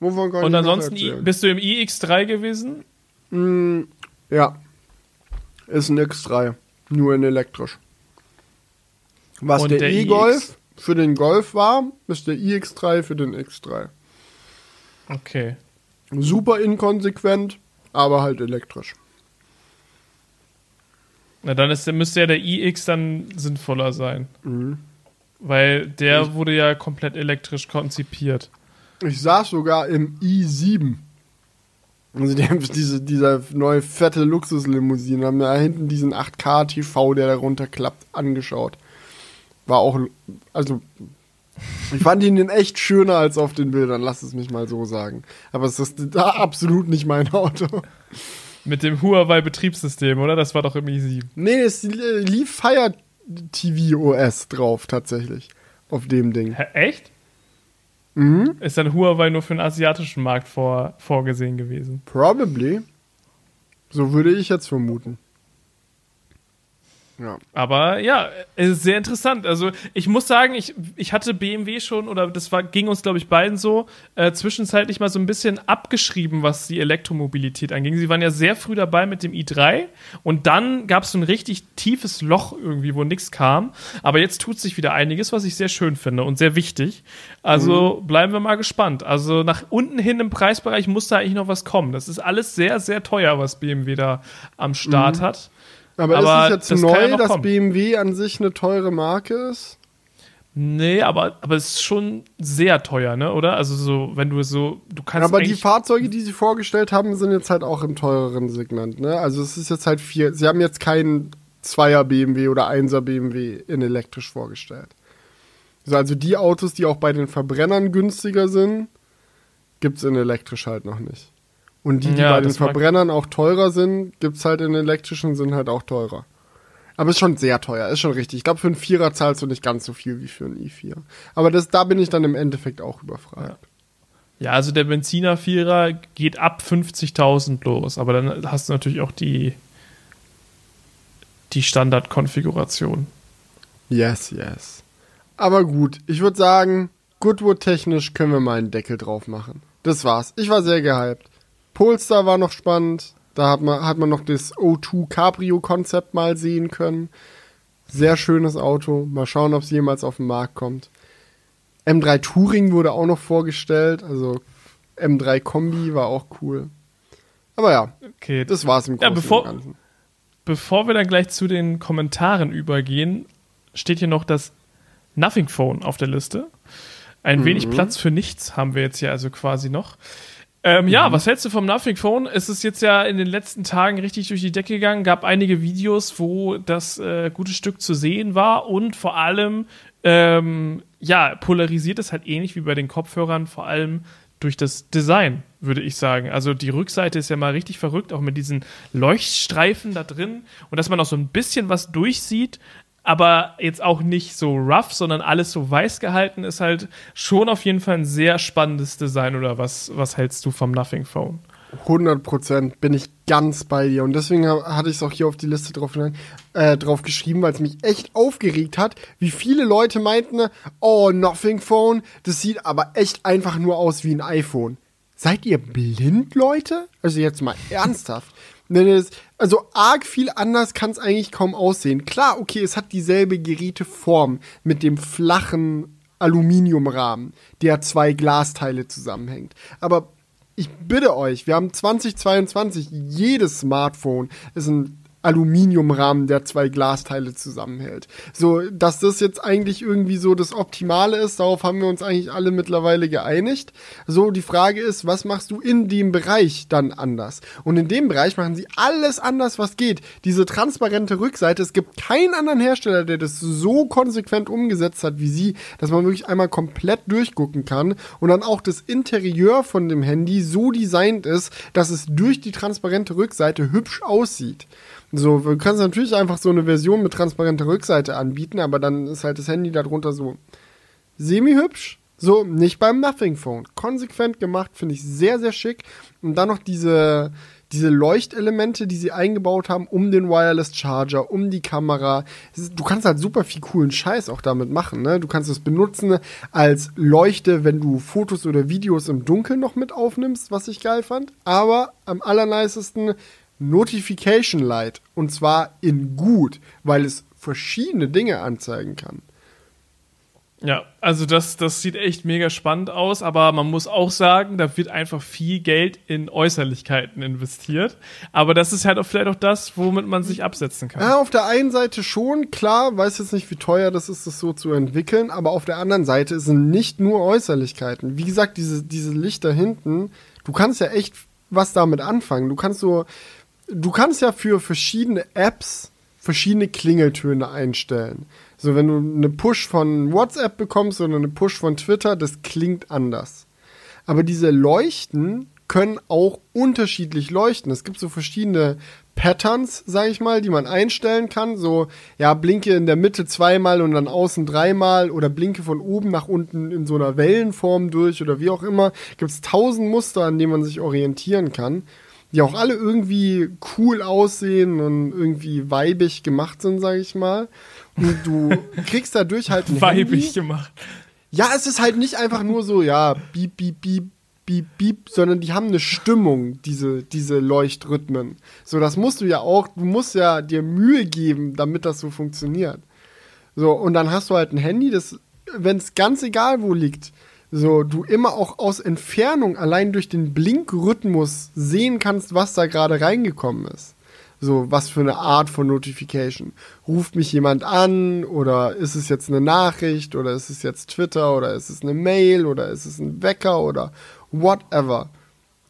Und ansonsten bist du im iX3 gewesen? Mm, ja. Ist ein X3, nur in elektrisch. Was Und der, der E-Golf für den Golf war, ist der iX3 für den X3. Okay. Super inkonsequent, aber halt elektrisch. Na, dann ist, müsste ja der iX dann sinnvoller sein. Mhm. Weil der ich, wurde ja komplett elektrisch konzipiert. Ich saß sogar im i7. Also die haben diese, dieser neue fette Luxuslimousine, haben da hinten diesen 8K-TV, der da runterklappt, angeschaut. War auch, also ich fand ihn echt schöner als auf den Bildern, lass es mich mal so sagen. Aber es ist da absolut nicht mein Auto. Mit dem Huawei-Betriebssystem, oder? Das war doch im i7. Nee, es lief Fire TV OS drauf, tatsächlich. Auf dem Ding. Hä, echt? Mhm. Ist dann Huawei nur für den asiatischen Markt vor, vorgesehen gewesen? Probably. So würde ich jetzt vermuten. Ja. Aber ja, es ist sehr interessant. Also ich muss sagen, ich, ich hatte BMW schon, oder das war, ging uns, glaube ich, beiden so, äh, zwischenzeitlich mal so ein bisschen abgeschrieben, was die Elektromobilität anging. Sie waren ja sehr früh dabei mit dem i3 und dann gab es so ein richtig tiefes Loch irgendwie, wo nichts kam. Aber jetzt tut sich wieder einiges, was ich sehr schön finde und sehr wichtig. Also mhm. bleiben wir mal gespannt. Also nach unten hin im Preisbereich muss da eigentlich noch was kommen. Das ist alles sehr, sehr teuer, was BMW da am Start mhm. hat. Aber, aber ist es jetzt neu, ja dass kommen. BMW an sich eine teure Marke ist? Nee, aber, aber es ist schon sehr teuer, ne? Oder? Also so, wenn du so, du kannst. Aber die Fahrzeuge, die sie vorgestellt haben, sind jetzt halt auch im teureren Segment, ne? Also es ist jetzt halt vier. Sie haben jetzt keinen Zweier BMW oder Einser BMW in elektrisch vorgestellt. Also die Autos, die auch bei den Verbrennern günstiger sind, gibt es in elektrisch halt noch nicht. Und die, die ja, bei den Verbrennern auch teurer sind, gibt es halt in elektrischen, sind halt auch teurer. Aber ist schon sehr teuer, ist schon richtig. Ich glaube, für einen Vierer zahlst du nicht ganz so viel wie für einen i4. Aber das, da bin ich dann im Endeffekt auch überfragt. Ja, ja also der Benziner Vierer geht ab 50.000 los. Aber dann hast du natürlich auch die, die Standardkonfiguration. Yes, yes. Aber gut, ich würde sagen, Goodwood-technisch können wir mal einen Deckel drauf machen. Das war's. Ich war sehr gehypt. Polestar war noch spannend. Da hat man, hat man noch das O2 Cabrio-Konzept mal sehen können. Sehr schönes Auto. Mal schauen, ob es jemals auf den Markt kommt. M3 Touring wurde auch noch vorgestellt. Also M3 Kombi war auch cool. Aber ja, okay. das war's im Großen ja, bevor, und Ganzen. Bevor wir dann gleich zu den Kommentaren übergehen, steht hier noch das Nothing Phone auf der Liste. Ein mhm. wenig Platz für nichts haben wir jetzt hier also quasi noch. Ähm, mhm. Ja, was hältst du vom Nothing Phone? Es ist jetzt ja in den letzten Tagen richtig durch die Decke gegangen. Gab einige Videos, wo das äh, gute Stück zu sehen war und vor allem, ähm, ja, polarisiert es halt ähnlich wie bei den Kopfhörern, vor allem durch das Design, würde ich sagen. Also die Rückseite ist ja mal richtig verrückt, auch mit diesen Leuchtstreifen da drin und dass man auch so ein bisschen was durchsieht, aber jetzt auch nicht so rough, sondern alles so weiß gehalten, ist halt schon auf jeden Fall ein sehr spannendes Design. Oder was, was hältst du vom Nothing Phone? 100 Prozent bin ich ganz bei dir. Und deswegen hatte ich es auch hier auf die Liste drauf, äh, drauf geschrieben, weil es mich echt aufgeregt hat, wie viele Leute meinten, oh, Nothing Phone, das sieht aber echt einfach nur aus wie ein iPhone. Seid ihr blind, Leute? Also jetzt mal ernsthaft. Also arg viel anders kann es eigentlich kaum aussehen. Klar, okay, es hat dieselbe Geräteform mit dem flachen Aluminiumrahmen, der zwei Glasteile zusammenhängt. Aber ich bitte euch, wir haben 2022, jedes Smartphone ist ein Aluminiumrahmen, der zwei Glasteile zusammenhält. So, dass das jetzt eigentlich irgendwie so das Optimale ist, darauf haben wir uns eigentlich alle mittlerweile geeinigt. So, die Frage ist, was machst du in dem Bereich dann anders? Und in dem Bereich machen sie alles anders, was geht. Diese transparente Rückseite, es gibt keinen anderen Hersteller, der das so konsequent umgesetzt hat wie sie, dass man wirklich einmal komplett durchgucken kann und dann auch das Interieur von dem Handy so designt ist, dass es durch die transparente Rückseite hübsch aussieht. So, du kannst natürlich einfach so eine Version mit transparenter Rückseite anbieten, aber dann ist halt das Handy darunter so semi-hübsch. So, nicht beim Nothing Phone. Konsequent gemacht, finde ich sehr, sehr schick. Und dann noch diese, diese Leuchtelemente, die sie eingebaut haben, um den Wireless Charger, um die Kamera. Du kannst halt super viel coolen Scheiß auch damit machen. Ne? Du kannst es benutzen als Leuchte, wenn du Fotos oder Videos im Dunkeln noch mit aufnimmst, was ich geil fand. Aber am allernicesten Notification Light und zwar in gut, weil es verschiedene Dinge anzeigen kann. Ja, also das, das sieht echt mega spannend aus, aber man muss auch sagen, da wird einfach viel Geld in Äußerlichkeiten investiert. Aber das ist halt auch vielleicht auch das, womit man sich absetzen kann. Ja, auf der einen Seite schon, klar, weiß jetzt nicht, wie teuer das ist, das so zu entwickeln, aber auf der anderen Seite sind nicht nur Äußerlichkeiten. Wie gesagt, diese, diese Lichter hinten, du kannst ja echt was damit anfangen. Du kannst so du kannst ja für verschiedene Apps verschiedene Klingeltöne einstellen. So, wenn du eine Push von WhatsApp bekommst oder eine Push von Twitter, das klingt anders. Aber diese Leuchten können auch unterschiedlich leuchten. Es gibt so verschiedene Patterns, sag ich mal, die man einstellen kann. So, ja, blinke in der Mitte zweimal und dann außen dreimal oder blinke von oben nach unten in so einer Wellenform durch oder wie auch immer. Gibt es tausend Muster, an denen man sich orientieren kann, die auch alle irgendwie cool aussehen und irgendwie weibig gemacht sind, sag ich mal. Und du kriegst dadurch halt ein Weibig Handy. gemacht. Ja, es ist halt nicht einfach nur so, ja, beep, beep, beep, beep, beep, sondern die haben eine Stimmung, diese, diese Leuchtrhythmen. So, das musst du ja auch, du musst ja dir Mühe geben, damit das so funktioniert. So, und dann hast du halt ein Handy, das, wenn es ganz egal wo liegt, so, du immer auch aus Entfernung allein durch den Blinkrhythmus sehen kannst, was da gerade reingekommen ist. So, was für eine Art von Notification. Ruft mich jemand an oder ist es jetzt eine Nachricht oder ist es jetzt Twitter oder ist es eine Mail oder ist es ein Wecker oder whatever.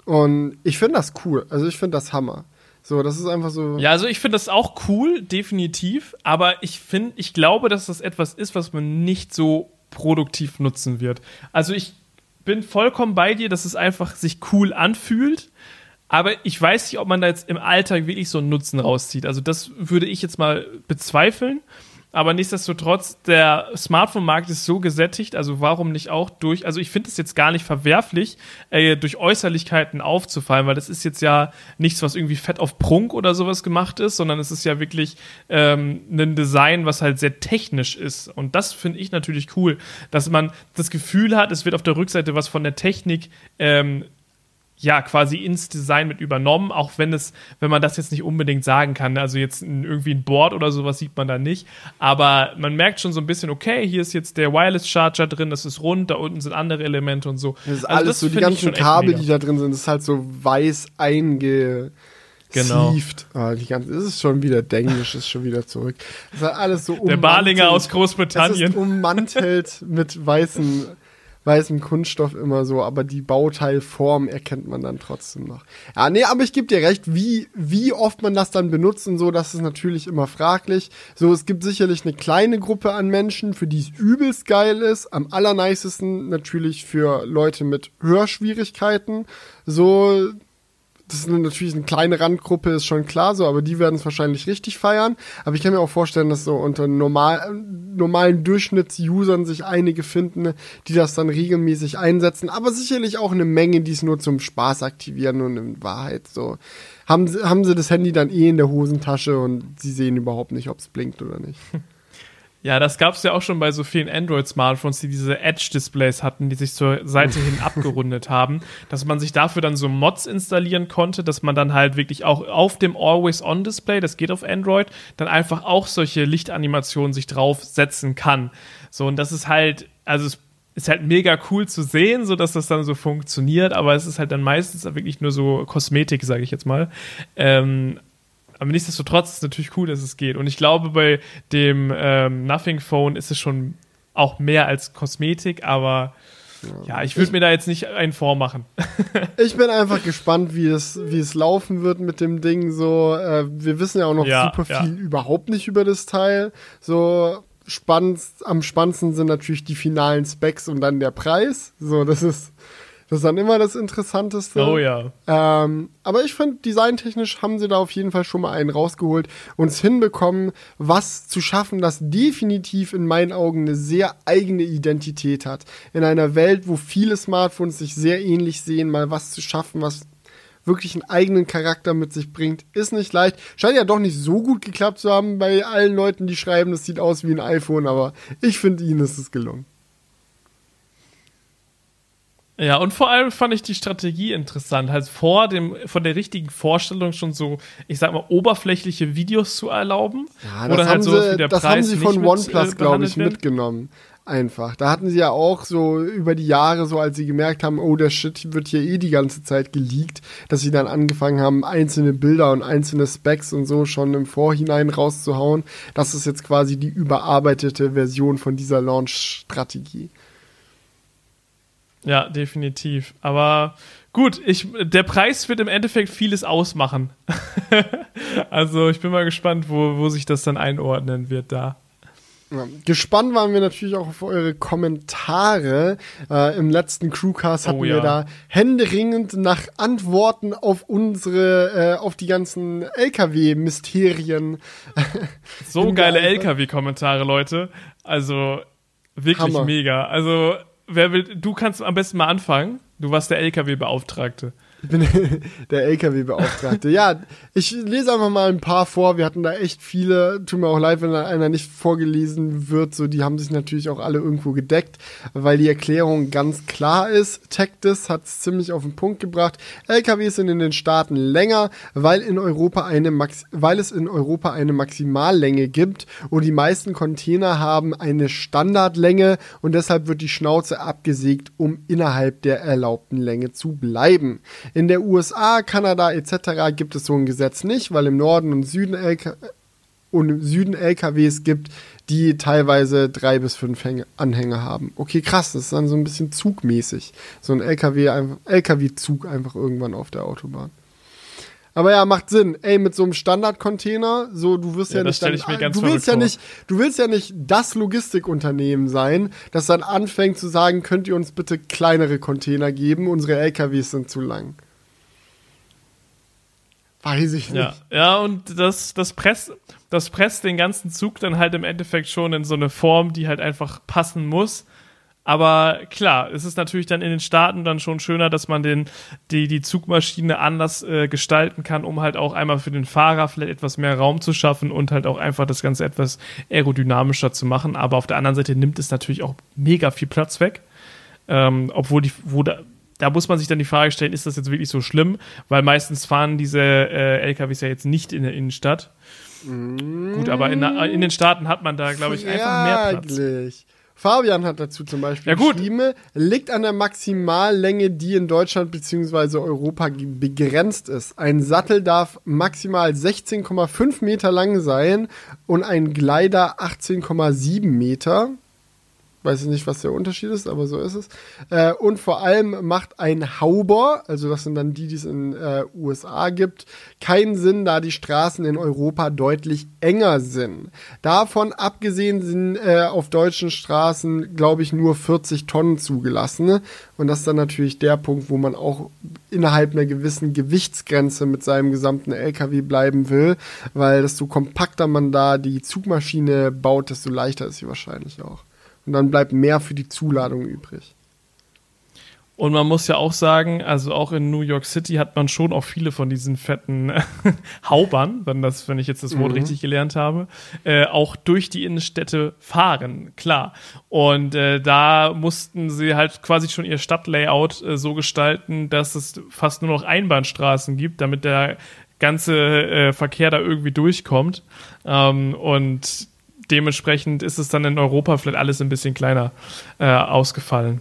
Und ich finde das cool. Also ich finde das Hammer. So, das ist einfach so. Ja, also ich finde das auch cool, definitiv. Aber ich finde, ich glaube, dass das etwas ist, was man nicht so produktiv nutzen wird. Also ich bin vollkommen bei dir, dass es einfach sich cool anfühlt. Aber ich weiß nicht, ob man da jetzt im Alltag wirklich so einen Nutzen rauszieht. Also das würde ich jetzt mal bezweifeln. Aber nichtsdestotrotz, der Smartphone-Markt ist so gesättigt, also warum nicht auch durch, also ich finde es jetzt gar nicht verwerflich, äh, durch Äußerlichkeiten aufzufallen, weil das ist jetzt ja nichts, was irgendwie fett auf Prunk oder sowas gemacht ist, sondern es ist ja wirklich ähm, ein Design, was halt sehr technisch ist. Und das finde ich natürlich cool, dass man das Gefühl hat, es wird auf der Rückseite was von der Technik ähm, ja quasi ins Design mit übernommen, auch wenn es, wenn man das jetzt nicht unbedingt sagen kann. Also jetzt irgendwie ein Board oder sowas sieht man da nicht. Aber man merkt schon so ein bisschen, okay, hier ist jetzt der Wireless Charger drin, das ist rund, da unten sind andere Elemente und so. Das ist also alles das so, die ganzen Kabel, die da drin sind, ist halt so weiß einge Genau. Ah, die ganze, das ist schon wieder Denglisch, ist schon wieder zurück. Das ist halt alles so Der Barlinger aus Großbritannien. Das ist ummantelt mit weißen weißem Kunststoff immer so, aber die Bauteilform erkennt man dann trotzdem noch. Ja, nee, aber ich gebe dir recht, wie, wie oft man das dann benutzt und so, das ist natürlich immer fraglich. So, es gibt sicherlich eine kleine Gruppe an Menschen, für die es übelst geil ist. Am allernicesten natürlich für Leute mit Hörschwierigkeiten. So, das ist natürlich eine kleine Randgruppe, ist schon klar so, aber die werden es wahrscheinlich richtig feiern. Aber ich kann mir auch vorstellen, dass so unter normal, normalen Durchschnittsusern sich einige finden, die das dann regelmäßig einsetzen. Aber sicherlich auch eine Menge, die es nur zum Spaß aktivieren und in Wahrheit so haben, haben sie das Handy dann eh in der Hosentasche und sie sehen überhaupt nicht, ob es blinkt oder nicht. Ja, das gab es ja auch schon bei so vielen Android-Smartphones, die diese Edge-Displays hatten, die sich zur Seite hin abgerundet haben, dass man sich dafür dann so Mods installieren konnte, dass man dann halt wirklich auch auf dem Always-On-Display, das geht auf Android, dann einfach auch solche Lichtanimationen sich draufsetzen kann. So, und das ist halt, also es ist halt mega cool zu sehen, so dass das dann so funktioniert, aber es ist halt dann meistens wirklich nur so Kosmetik, sage ich jetzt mal. Ähm, aber nichtsdestotrotz ist es natürlich cool, dass es geht. Und ich glaube, bei dem ähm, Nothing Phone ist es schon auch mehr als Kosmetik, aber ja, ich würde mir da jetzt nicht einen vormachen. ich bin einfach gespannt, wie es, wie es laufen wird mit dem Ding. So, äh, wir wissen ja auch noch ja, super viel ja. überhaupt nicht über das Teil. So, spannend, am spannendsten sind natürlich die finalen Specs und dann der Preis. So, das ist das ist dann immer das Interessanteste. Oh ja. Ähm, aber ich finde, designtechnisch haben sie da auf jeden Fall schon mal einen rausgeholt und es hinbekommen, was zu schaffen, das definitiv in meinen Augen eine sehr eigene Identität hat. In einer Welt, wo viele Smartphones sich sehr ähnlich sehen, mal was zu schaffen, was wirklich einen eigenen Charakter mit sich bringt, ist nicht leicht. Scheint ja doch nicht so gut geklappt zu haben bei allen Leuten, die schreiben, das sieht aus wie ein iPhone, aber ich finde, ihnen ist es gelungen. Ja, und vor allem fand ich die Strategie interessant, halt vor dem, von der richtigen Vorstellung schon so, ich sag mal, oberflächliche Videos zu erlauben. Ja, das, halt haben, sie, das haben sie von OnePlus, äh, glaube ich, wird. mitgenommen. Einfach. Da hatten sie ja auch so über die Jahre, so als sie gemerkt haben, oh, der Shit wird hier eh die ganze Zeit geleakt, dass sie dann angefangen haben, einzelne Bilder und einzelne Specs und so schon im Vorhinein rauszuhauen. Das ist jetzt quasi die überarbeitete Version von dieser Launch-Strategie. Ja, definitiv. Aber gut, ich, der Preis wird im Endeffekt vieles ausmachen. also ich bin mal gespannt, wo, wo sich das dann einordnen wird da. Ja, gespannt waren wir natürlich auch auf eure Kommentare. Äh, Im letzten Crewcast hatten oh, ja. wir da händeringend nach Antworten auf unsere, äh, auf die ganzen LKW-Mysterien. So geile LKW-Kommentare, Leute. Also wirklich Hammer. mega. Also wer will, du kannst am besten mal anfangen. Du warst der LKW-Beauftragte. Ich bin der LKW-Beauftragte. ja, ich lese einfach mal ein paar vor. Wir hatten da echt viele. Tut mir auch leid, wenn da einer nicht vorgelesen wird. So, die haben sich natürlich auch alle irgendwo gedeckt, weil die Erklärung ganz klar ist. Tactis hat es ziemlich auf den Punkt gebracht. LKWs sind in den Staaten länger, weil in Europa eine Max weil es in Europa eine Maximallänge gibt und die meisten Container haben eine Standardlänge und deshalb wird die Schnauze abgesägt, um innerhalb der erlaubten Länge zu bleiben. In der USA, Kanada etc. gibt es so ein Gesetz nicht, weil im Norden und Süden, LK und Süden LKWs gibt, die teilweise drei bis fünf Häng Anhänger haben. Okay, krass, das ist dann so ein bisschen zugmäßig. So ein LKW, LKW-Zug einfach irgendwann auf der Autobahn. Aber ja, macht Sinn. Ey, mit so einem Standardcontainer, so du wirst ja, ja nicht dann, du willst ja vor. nicht, du willst ja nicht das Logistikunternehmen sein, das dann anfängt zu sagen, könnt ihr uns bitte kleinere Container geben, unsere LKWs sind zu lang. Weiß ich nicht. Ja, ja und das, das presst, das presst den ganzen Zug dann halt im Endeffekt schon in so eine Form, die halt einfach passen muss. Aber klar, es ist natürlich dann in den Staaten dann schon schöner, dass man den, die, die Zugmaschine anders äh, gestalten kann, um halt auch einmal für den Fahrer vielleicht etwas mehr Raum zu schaffen und halt auch einfach das Ganze etwas aerodynamischer zu machen. Aber auf der anderen Seite nimmt es natürlich auch mega viel Platz weg. Ähm, obwohl die, wo da, da muss man sich dann die Frage stellen, ist das jetzt wirklich so schlimm? Weil meistens fahren diese äh, LKWs ja jetzt nicht in der Innenstadt. Mm. Gut, aber in, in, den Staaten hat man da, glaube ich, einfach mehr Platz. Fabian hat dazu zum Beispiel ja, gut. geschrieben, liegt an der Maximallänge, die in Deutschland bzw. Europa begrenzt ist. Ein Sattel darf maximal 16,5 Meter lang sein und ein Gleiter 18,7 Meter. Weiß ich nicht, was der Unterschied ist, aber so ist es. Äh, und vor allem macht ein Hauber, also das sind dann die, die es in äh, USA gibt, keinen Sinn, da die Straßen in Europa deutlich enger sind. Davon abgesehen sind äh, auf deutschen Straßen, glaube ich, nur 40 Tonnen zugelassen. Und das ist dann natürlich der Punkt, wo man auch innerhalb einer gewissen Gewichtsgrenze mit seinem gesamten LKW bleiben will, weil desto kompakter man da die Zugmaschine baut, desto leichter ist sie wahrscheinlich auch. Und dann bleibt mehr für die Zuladung übrig. Und man muss ja auch sagen, also auch in New York City hat man schon auch viele von diesen fetten Haubern, wenn, das, wenn ich jetzt das Wort mhm. richtig gelernt habe, äh, auch durch die Innenstädte fahren, klar. Und äh, da mussten sie halt quasi schon ihr Stadtlayout äh, so gestalten, dass es fast nur noch Einbahnstraßen gibt, damit der ganze äh, Verkehr da irgendwie durchkommt. Ähm, und dementsprechend ist es dann in Europa vielleicht alles ein bisschen kleiner äh, ausgefallen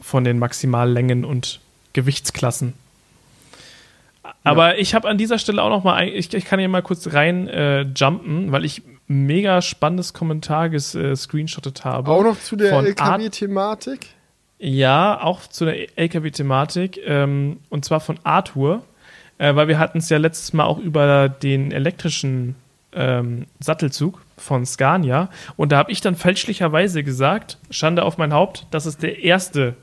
von den Maximallängen und Gewichtsklassen. Aber ja. ich habe an dieser Stelle auch noch mal, ich, ich kann hier mal kurz rein äh, jumpen, weil ich mega spannendes Kommentar gescreenshottet äh, habe. Auch noch zu der LKW-Thematik? Ja, auch zu der LKW-Thematik. Ähm, und zwar von Arthur, äh, weil wir hatten es ja letztes Mal auch über den elektrischen ähm, Sattelzug von Scania. Und da habe ich dann fälschlicherweise gesagt, Schande auf mein Haupt, dass es der erste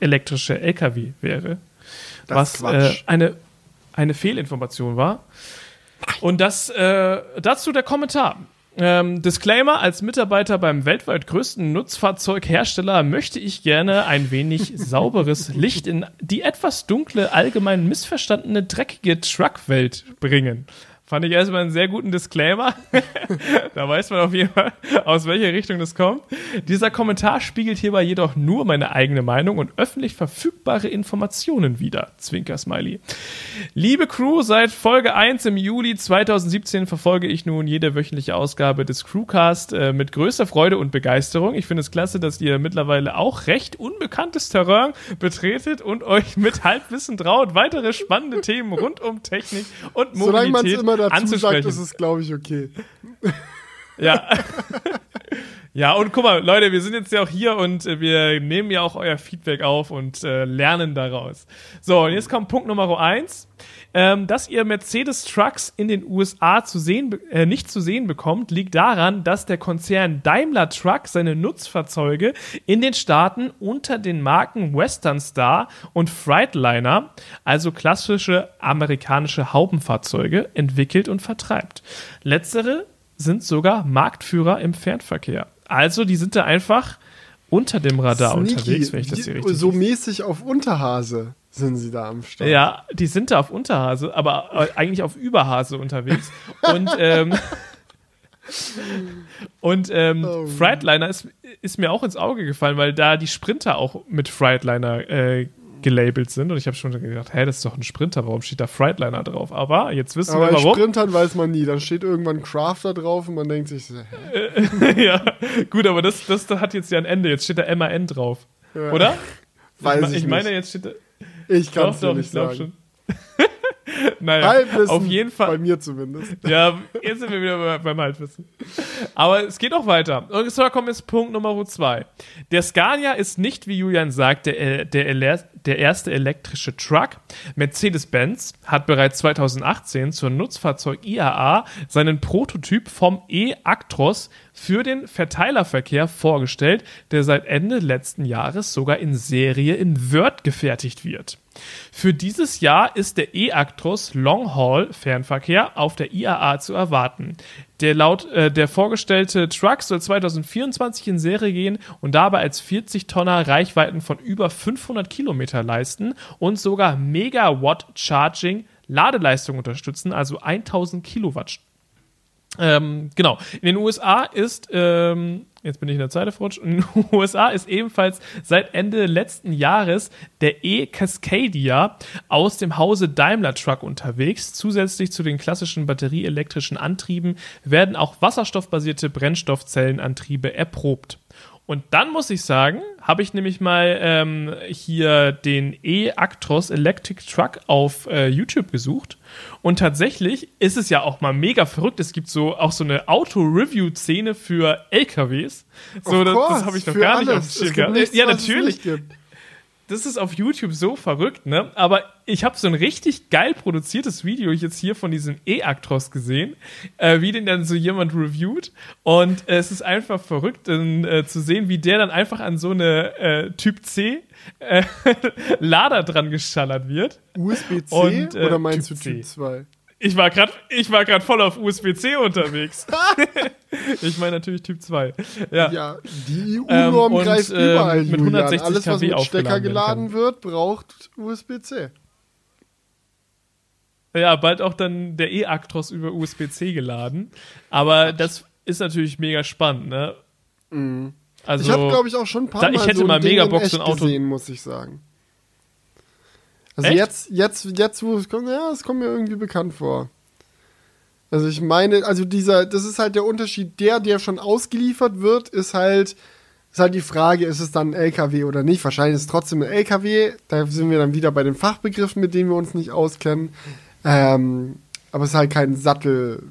elektrische LKW wäre. Das was äh, eine, eine Fehlinformation war. Und das äh, dazu der Kommentar. Ähm, Disclaimer: Als Mitarbeiter beim weltweit größten Nutzfahrzeughersteller möchte ich gerne ein wenig sauberes Licht in die etwas dunkle, allgemein missverstandene, dreckige Truckwelt bringen. Fand ich erstmal einen sehr guten Disclaimer. da weiß man auf jeden Fall, aus welcher Richtung das kommt. Dieser Kommentar spiegelt hierbei jedoch nur meine eigene Meinung und öffentlich verfügbare Informationen wider. Zwinker Smiley. Liebe Crew, seit Folge 1 im Juli 2017 verfolge ich nun jede wöchentliche Ausgabe des Crewcast äh, mit größter Freude und Begeisterung. Ich finde es klasse, dass ihr mittlerweile auch recht unbekanntes Terrain betretet und euch mit Halbwissen traut, weitere spannende Themen rund um Technik und Mobilität immer dazu sagt, ist es, glaube ich, okay. Ja. ja, und guck mal, Leute, wir sind jetzt ja auch hier und äh, wir nehmen ja auch euer Feedback auf und äh, lernen daraus. So, und jetzt kommt Punkt Nummer eins. Ähm, dass ihr Mercedes-Trucks in den USA zu sehen, äh, nicht zu sehen bekommt, liegt daran, dass der Konzern Daimler Truck seine Nutzfahrzeuge in den Staaten unter den Marken Western Star und Freightliner, also klassische amerikanische Haubenfahrzeuge, entwickelt und vertreibt. Letztere sind sogar Marktführer im Fernverkehr. Also die sind da einfach unter dem Radar Sneaky. unterwegs, wenn ich das hier richtig So mäßig auf Unterhase sind sie da am Start. Ja, die sind da auf Unterhase, aber eigentlich auf Überhase unterwegs. Und, ähm, und ähm, oh. Freightliner ist, ist mir auch ins Auge gefallen, weil da die Sprinter auch mit Freightliner äh, gelabelt sind. Und ich habe schon gedacht, hä, das ist doch ein Sprinter, warum steht da Freightliner drauf? Aber jetzt wissen Aber wir warum. Bei Sprintern weiß man nie. Dann steht irgendwann Crafter drauf und man denkt sich, hä? ja, gut, aber das, das, hat jetzt ja ein Ende. Jetzt steht da MAN drauf. Ja. Oder? Weiß ich, ich, ich meine, jetzt steht da. Ich kann es nicht sagen. Schon. naja, Halbwissen, auf jeden Fall. Bei mir zumindest. Ja, jetzt sind wir wieder beim Halbwissen. Aber es geht auch weiter. Und zwar kommt jetzt Punkt Nummer zwei. Der Scania ist nicht, wie Julian sagt, der, der, der erste elektrische Truck. Mercedes-Benz hat bereits 2018 zur Nutzfahrzeug IAA seinen Prototyp vom E-Actros für den Verteilerverkehr vorgestellt, der seit Ende letzten Jahres sogar in Serie in Word gefertigt wird. Für dieses Jahr ist der E-Actros Long Haul Fernverkehr auf der IAA zu erwarten. Der, laut, äh, der vorgestellte Truck soll 2024 in Serie gehen und dabei als 40 Tonner Reichweiten von über 500 Kilometer leisten und sogar Megawatt Charging Ladeleistung unterstützen, also 1000 Kilowatt ähm, genau. In den USA ist, ähm, jetzt bin ich in der Zeile verrutscht, in den USA ist ebenfalls seit Ende letzten Jahres der E-Cascadia aus dem Hause Daimler Truck unterwegs. Zusätzlich zu den klassischen batterieelektrischen Antrieben werden auch wasserstoffbasierte Brennstoffzellenantriebe erprobt. Und dann muss ich sagen, habe ich nämlich mal ähm, hier den E-Actros Electric Truck auf äh, YouTube gesucht. Und tatsächlich ist es ja auch mal mega verrückt. Es gibt so auch so eine Auto-Review-Szene für LKWs. So, das, das habe ich noch gar alles. nicht auf dem Schirm Ja, natürlich das ist auf YouTube so verrückt, ne? Aber ich habe so ein richtig geil produziertes Video jetzt hier von diesem E-Actros gesehen, äh, wie den dann so jemand reviewt. Und äh, es ist einfach verrückt äh, zu sehen, wie der dann einfach an so eine äh, Typ C äh, Lader dran geschallert wird. USB-C äh, oder meinst typ du Typ 2? Ich war gerade ich war gerade voll auf USB-C unterwegs. ich meine natürlich Typ 2. Ja, ja die EU-Norm ähm, greift ähm, überall. Mit 160 Julian. Alles, was mit Stecker geladen wird, braucht USB-C. Ja, bald auch dann der E-Actros über USB-C geladen. Aber das ist natürlich mega spannend, ne? Mhm. Also, ich habe, glaube ich, auch schon ein paar Mal ich hätte so mal mega Bock, so ein Auto gesehen, muss ich sagen. Also Echt? jetzt, jetzt, jetzt, wo es kommt, ja, es kommt mir irgendwie bekannt vor. Also ich meine, also dieser, das ist halt der Unterschied. Der, der schon ausgeliefert wird, ist halt, ist halt die Frage, ist es dann ein LKW oder nicht? Wahrscheinlich ist es trotzdem ein LKW. Da sind wir dann wieder bei den Fachbegriffen, mit denen wir uns nicht auskennen. Ähm, aber es ist halt kein Sattel,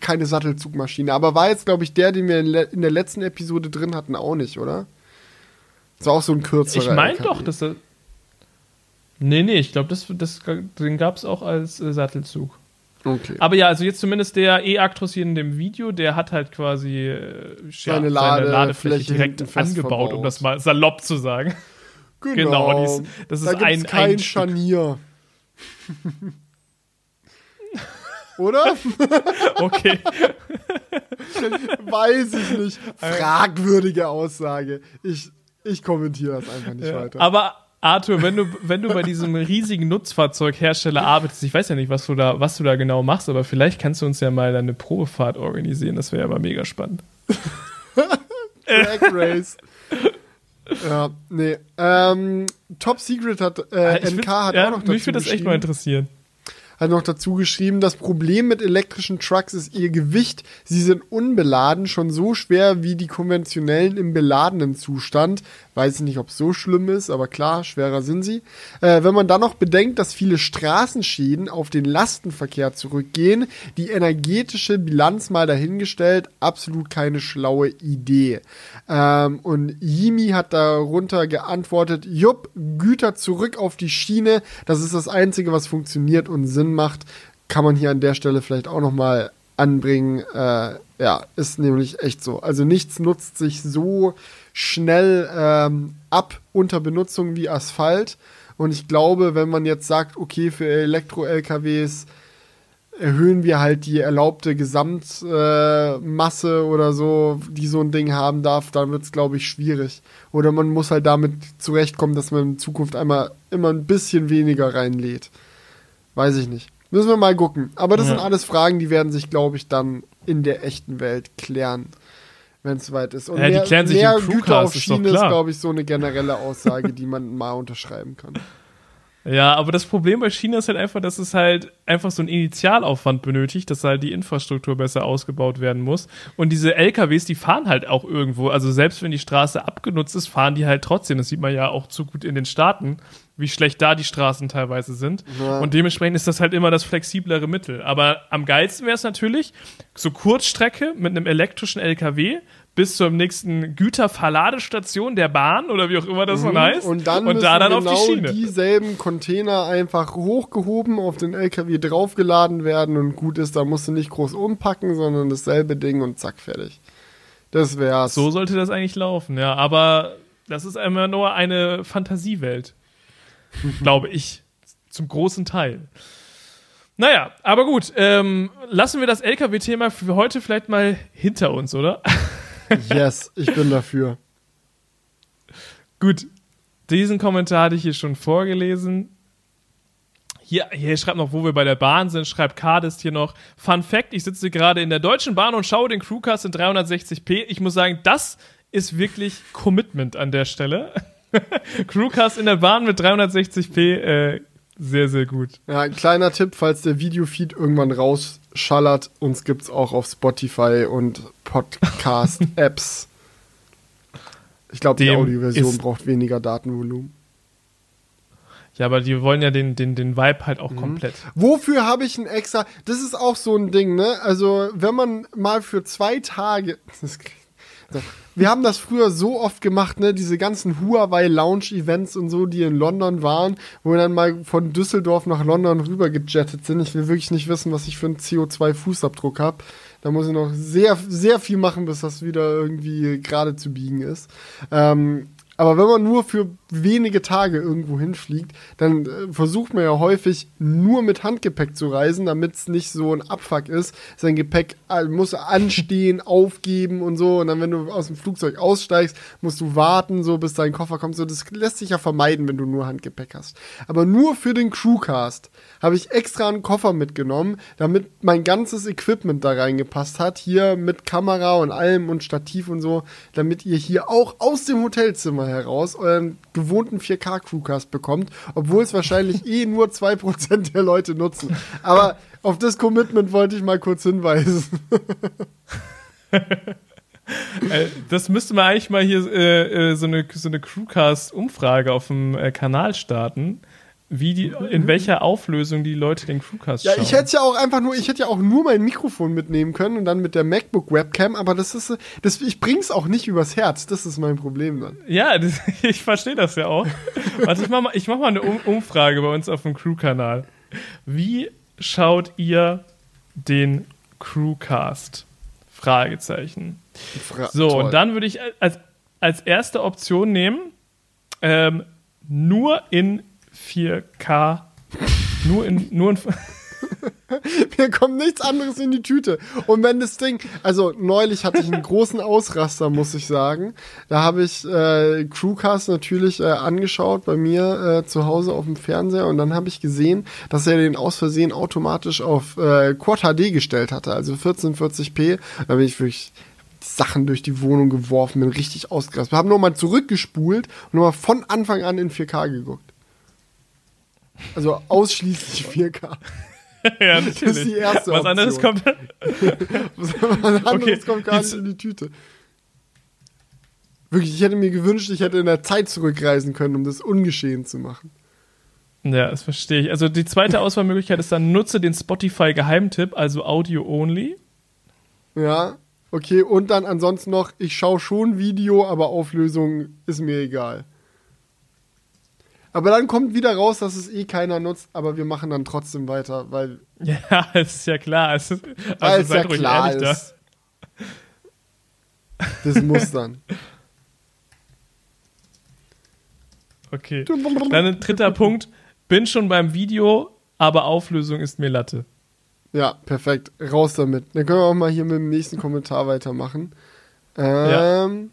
keine Sattelzugmaschine. Aber war jetzt, glaube ich, der, den wir in der letzten Episode drin hatten, auch nicht, oder? Das war auch so ein kürzerer. Ich meine doch, dass er Nee, nee, ich glaube, das, das, den gab es auch als äh, Sattelzug. Okay. Aber ja, also jetzt zumindest der E-Actros hier in dem Video, der hat halt quasi äh, seine, ja, Lade, seine Ladefläche direkt angebaut, verbaut. um das mal salopp zu sagen. Genau, genau ist, das da ist ein, kein ein Scharnier. Oder? okay. Weiß ich nicht. Fragwürdige Aussage. Ich, ich kommentiere das einfach nicht ja. weiter. Aber Arthur, wenn du, wenn du bei diesem riesigen Nutzfahrzeughersteller arbeitest, ich weiß ja nicht, was du da, was du da genau machst, aber vielleicht kannst du uns ja mal eine Probefahrt organisieren. Das wäre ja mal mega spannend. Drag Race. ja, nee. Ähm, Top Secret hat, äh, NK find, hat ja, auch noch dazu Mich würde das echt mal interessieren. hat noch dazu geschrieben, das Problem mit elektrischen Trucks ist ihr Gewicht. Sie sind unbeladen, schon so schwer wie die konventionellen im beladenen Zustand. Weiß nicht, ob es so schlimm ist, aber klar, schwerer sind sie. Äh, wenn man dann noch bedenkt, dass viele Straßenschäden auf den Lastenverkehr zurückgehen, die energetische Bilanz mal dahingestellt, absolut keine schlaue Idee. Ähm, und Yimi hat darunter geantwortet, jupp, Güter zurück auf die Schiene, das ist das Einzige, was funktioniert und Sinn macht. Kann man hier an der Stelle vielleicht auch nochmal anbringen. Äh, ja, ist nämlich echt so. Also nichts nutzt sich so schnell ähm, ab unter Benutzung wie Asphalt. Und ich glaube, wenn man jetzt sagt, okay, für Elektro-LKWs erhöhen wir halt die erlaubte Gesamtmasse äh, oder so, die so ein Ding haben darf, dann wird es, glaube ich, schwierig. Oder man muss halt damit zurechtkommen, dass man in Zukunft einmal immer ein bisschen weniger reinlädt. Weiß ich nicht. Müssen wir mal gucken. Aber das ja. sind alles Fragen, die werden sich, glaube ich, dann in der echten Welt klären wenn es soweit ist. Und ja, mehr, die klären sich mehr im Güter auf Schiene ist, ist glaube ich, so eine generelle Aussage, die man mal unterschreiben kann. Ja, aber das Problem bei China ist halt einfach, dass es halt einfach so einen Initialaufwand benötigt, dass halt die Infrastruktur besser ausgebaut werden muss. Und diese LKWs, die fahren halt auch irgendwo. Also selbst wenn die Straße abgenutzt ist, fahren die halt trotzdem. Das sieht man ja auch zu gut in den Staaten, wie schlecht da die Straßen teilweise sind. Ja. Und dementsprechend ist das halt immer das flexiblere Mittel. Aber am geilsten wäre es natürlich, so Kurzstrecke mit einem elektrischen LKW, bis zur nächsten Güterverladestation der Bahn oder wie auch immer das mhm. heißt. Und dann, und da dann genau auf die genau Schiene. dieselben Container einfach hochgehoben, auf den LKW draufgeladen werden und gut ist, da musst du nicht groß umpacken, sondern dasselbe Ding und zack, fertig. Das wär's. So sollte das eigentlich laufen, ja. Aber das ist immer nur eine Fantasiewelt. glaube ich. Zum großen Teil. Naja, aber gut, ähm, lassen wir das LKW-Thema für heute vielleicht mal hinter uns, oder? Yes, ich bin dafür. Gut, diesen Kommentar hatte ich hier schon vorgelesen. Hier, hier schreibt noch, wo wir bei der Bahn sind, schreibt Cardist hier noch. Fun Fact: Ich sitze gerade in der Deutschen Bahn und schaue den Crewcast in 360p. Ich muss sagen, das ist wirklich Commitment an der Stelle. Crewcast in der Bahn mit 360p, äh, sehr, sehr gut. Ja, ein kleiner Tipp, falls der Videofeed irgendwann rausschallert, uns gibt es auch auf Spotify und Podcast-Apps. Ich glaube, die Audioversion braucht weniger Datenvolumen. Ja, aber die wollen ja den, den, den Vibe halt auch mhm. komplett. Wofür habe ich ein extra? Das ist auch so ein Ding, ne? Also, wenn man mal für zwei Tage. wir haben das früher so oft gemacht, ne? Diese ganzen Huawei Lounge Events und so, die in London waren, wo wir dann mal von Düsseldorf nach London rüber gejettet sind. Ich will wirklich nicht wissen, was ich für einen CO2-Fußabdruck habe. Da muss ich noch sehr, sehr viel machen, bis das wieder irgendwie gerade zu biegen ist. Ähm, aber wenn man nur für wenige Tage irgendwo hinfliegt, dann äh, versucht man ja häufig nur mit Handgepäck zu reisen, damit es nicht so ein Abfuck ist. Sein Gepäck äh, muss anstehen, aufgeben und so. Und dann, wenn du aus dem Flugzeug aussteigst, musst du warten, so bis dein Koffer kommt. So, das lässt sich ja vermeiden, wenn du nur Handgepäck hast. Aber nur für den Crewcast habe ich extra einen Koffer mitgenommen, damit mein ganzes Equipment da reingepasst hat. Hier mit Kamera und allem und Stativ und so, damit ihr hier auch aus dem Hotelzimmer heraus euren gewohnten 4K-Crewcast bekommt, obwohl es wahrscheinlich eh nur 2% der Leute nutzen. Aber auf das Commitment wollte ich mal kurz hinweisen. Äh, das müsste man eigentlich mal hier äh, äh, so eine, so eine Crewcast-Umfrage auf dem äh, Kanal starten wie die, in welcher Auflösung die Leute den Crewcast schauen. Ja, ich hätte ja auch einfach nur, ich hätte ja auch nur mein Mikrofon mitnehmen können und dann mit der MacBook Webcam, aber das ist, das, ich bring's auch nicht übers Herz, das ist mein Problem dann. Ja, das, ich verstehe das ja auch. Warte, ich mach mal, ich mach mal eine um Umfrage bei uns auf dem Crew-Kanal. Wie schaut ihr den Crewcast? Fragezeichen. Fra so, toll. und dann würde ich als, als erste Option nehmen, ähm, nur in 4K. Nur in. Nur in Mir kommt nichts anderes in die Tüte. Und wenn das Ding, also neulich hatte ich einen großen Ausraster, muss ich sagen. Da habe ich äh, Crewcast natürlich äh, angeschaut bei mir äh, zu Hause auf dem Fernseher und dann habe ich gesehen, dass er den aus Versehen automatisch auf äh, Quad HD gestellt hatte, also 1440p. Da bin ich wirklich Sachen durch die Wohnung geworfen, bin richtig ausgerastet. Wir haben nochmal zurückgespult und nochmal von Anfang an in 4K geguckt. Also ausschließlich 4K. ja, natürlich. Das ist die erste Was anderes kommt. Was anderes okay. kommt gar nicht in die Tüte. Wirklich, ich hätte mir gewünscht, ich hätte in der Zeit zurückreisen können, um das ungeschehen zu machen. Ja, das verstehe ich. Also die zweite Auswahlmöglichkeit ist dann, nutze den Spotify-Geheimtipp, also Audio Only. Ja, okay. Und dann ansonsten noch, ich schaue schon Video, aber Auflösung ist mir egal. Aber dann kommt wieder raus, dass es eh keiner nutzt, aber wir machen dann trotzdem weiter, weil. Ja, es ist ja klar. Es ist, also weil es ja klar ist. Da. Das muss dann. Okay. Dann ein dritter Punkt. Bin schon beim Video, aber Auflösung ist mir Latte. Ja, perfekt. Raus damit. Dann können wir auch mal hier mit dem nächsten Kommentar weitermachen. Ähm.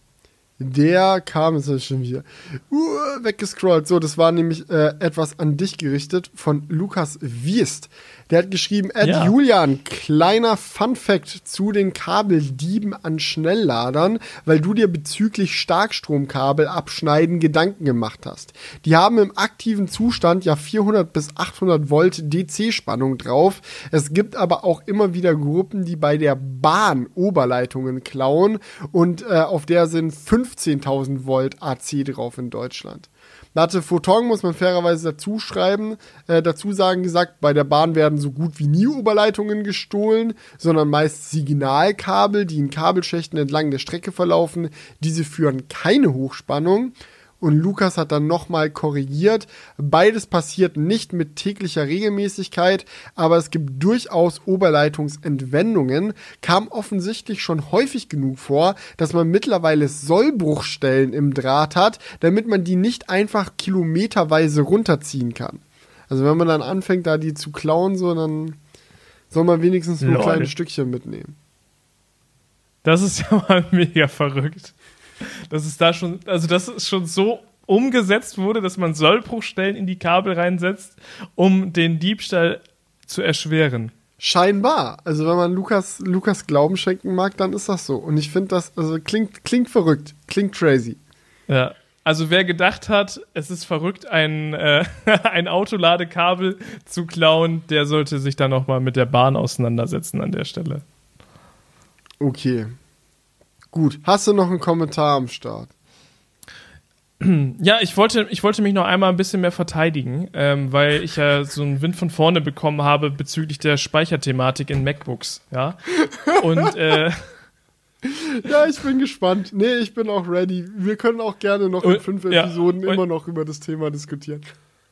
Der kam, jetzt ist schon wieder uh, weggescrollt. So, das war nämlich äh, etwas an dich gerichtet von Lukas Wiest. Der hat geschrieben, Ed ja. Julian, kleiner Fun Fact zu den Kabeldieben an Schnellladern, weil du dir bezüglich Starkstromkabel abschneiden Gedanken gemacht hast. Die haben im aktiven Zustand ja 400 bis 800 Volt DC-Spannung drauf. Es gibt aber auch immer wieder Gruppen, die bei der Bahn Oberleitungen klauen und äh, auf der sind 15.000 Volt AC drauf in Deutschland. Latte Photon muss man fairerweise dazu schreiben, äh, dazu sagen gesagt, bei der Bahn werden so gut wie nie Oberleitungen gestohlen, sondern meist Signalkabel, die in Kabelschächten entlang der Strecke verlaufen. Diese führen keine Hochspannung und Lukas hat dann nochmal korrigiert. Beides passiert nicht mit täglicher Regelmäßigkeit, aber es gibt durchaus Oberleitungsentwendungen. Kam offensichtlich schon häufig genug vor, dass man mittlerweile Sollbruchstellen im Draht hat, damit man die nicht einfach kilometerweise runterziehen kann. Also wenn man dann anfängt, da die zu klauen, so, dann soll man wenigstens nur kleine Stückchen mitnehmen. Das ist ja mal mega verrückt dass es da schon, also dass es schon so umgesetzt wurde, dass man Sollbruchstellen in die Kabel reinsetzt, um den Diebstahl zu erschweren. Scheinbar. Also wenn man Lukas, Lukas Glauben schenken mag, dann ist das so. Und ich finde das, also klingt, klingt verrückt, klingt crazy. Ja. Also wer gedacht hat, es ist verrückt, ein, äh, ein Autoladekabel zu klauen, der sollte sich dann nochmal mit der Bahn auseinandersetzen an der Stelle. Okay. Gut, hast du noch einen Kommentar am Start? Ja, ich wollte, ich wollte mich noch einmal ein bisschen mehr verteidigen, ähm, weil ich ja so einen Wind von vorne bekommen habe bezüglich der Speicherthematik in MacBooks, ja. Und äh, ja, ich bin gespannt. Nee, ich bin auch ready. Wir können auch gerne noch in fünf Episoden ja, immer noch über das Thema diskutieren.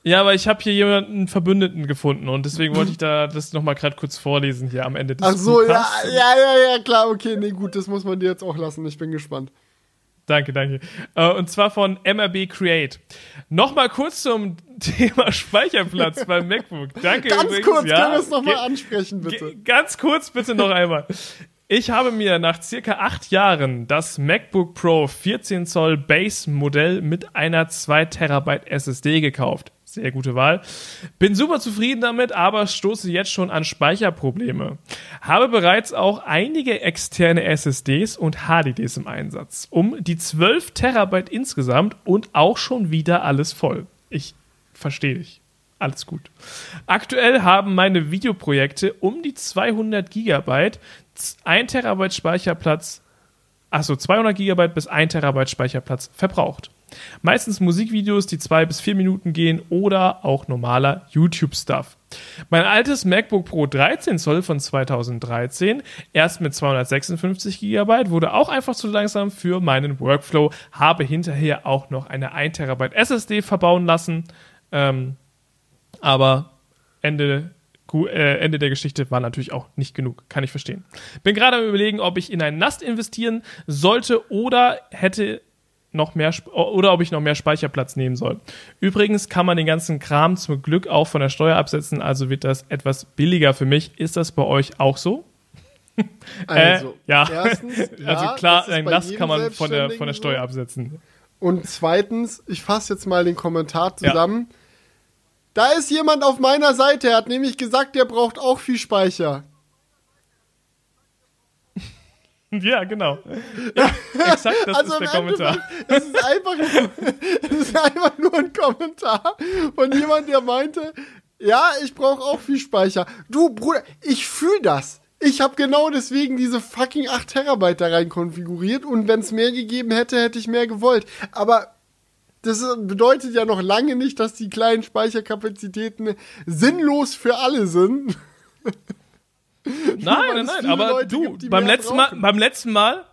Ja, aber ich habe hier jemanden Verbündeten gefunden und deswegen wollte ich da das nochmal gerade kurz vorlesen hier am Ende des Ach so, ja, ja, ja, ja, klar, okay, nee, gut, das muss man dir jetzt auch lassen. Ich bin gespannt. Danke, danke. Äh, und zwar von MRB Create. Nochmal kurz zum Thema Speicherplatz beim MacBook. Danke Ganz übrigens. kurz, ja, können wir es nochmal ansprechen, bitte? Ganz kurz, bitte noch einmal. Ich habe mir nach circa acht Jahren das MacBook Pro 14 Zoll Base Modell mit einer 2 Terabyte SSD gekauft. Sehr gute Wahl. Bin super zufrieden damit, aber stoße jetzt schon an Speicherprobleme. Habe bereits auch einige externe SSDs und HDDs im Einsatz. Um die 12 Terabyte insgesamt und auch schon wieder alles voll. Ich verstehe dich. Alles gut. Aktuell haben meine Videoprojekte um die 200 Gigabyte, 1 Terabyte Speicherplatz, achso, 200 Gigabyte bis 1 Terabyte Speicherplatz verbraucht. Meistens Musikvideos, die zwei bis vier Minuten gehen oder auch normaler YouTube-Stuff. Mein altes MacBook Pro 13 Zoll von 2013, erst mit 256 GB, wurde auch einfach zu langsam für meinen Workflow, habe hinterher auch noch eine 1 TB SSD verbauen lassen, ähm, aber Ende äh, Ende der Geschichte war natürlich auch nicht genug. Kann ich verstehen. Bin gerade am überlegen, ob ich in ein NAS investieren sollte oder hätte noch mehr oder ob ich noch mehr Speicherplatz nehmen soll. Übrigens kann man den ganzen Kram zum Glück auch von der Steuer absetzen, also wird das etwas billiger für mich. Ist das bei euch auch so? Also, äh, ja. Erstens, ja, also klar, ein NAS kann man von der, von der Steuer absetzen. Und zweitens, ich fasse jetzt mal den Kommentar zusammen. Ja. Da ist jemand auf meiner Seite, er hat nämlich gesagt, der braucht auch viel Speicher. Ja, genau. Ja, exakt, das also ist der Kommentar. Es ist, einfach, es ist einfach nur ein Kommentar von jemandem, der meinte, Ja, ich brauche auch viel Speicher. Du, Bruder, ich fühle das. Ich habe genau deswegen diese fucking 8 Terabyte da rein konfiguriert und wenn es mehr gegeben hätte, hätte ich mehr gewollt. Aber das bedeutet ja noch lange nicht, dass die kleinen Speicherkapazitäten sinnlos für alle sind. nein, nein, nein, aber Leute du, gibt, beim letzten Mal, beim letzten Mal,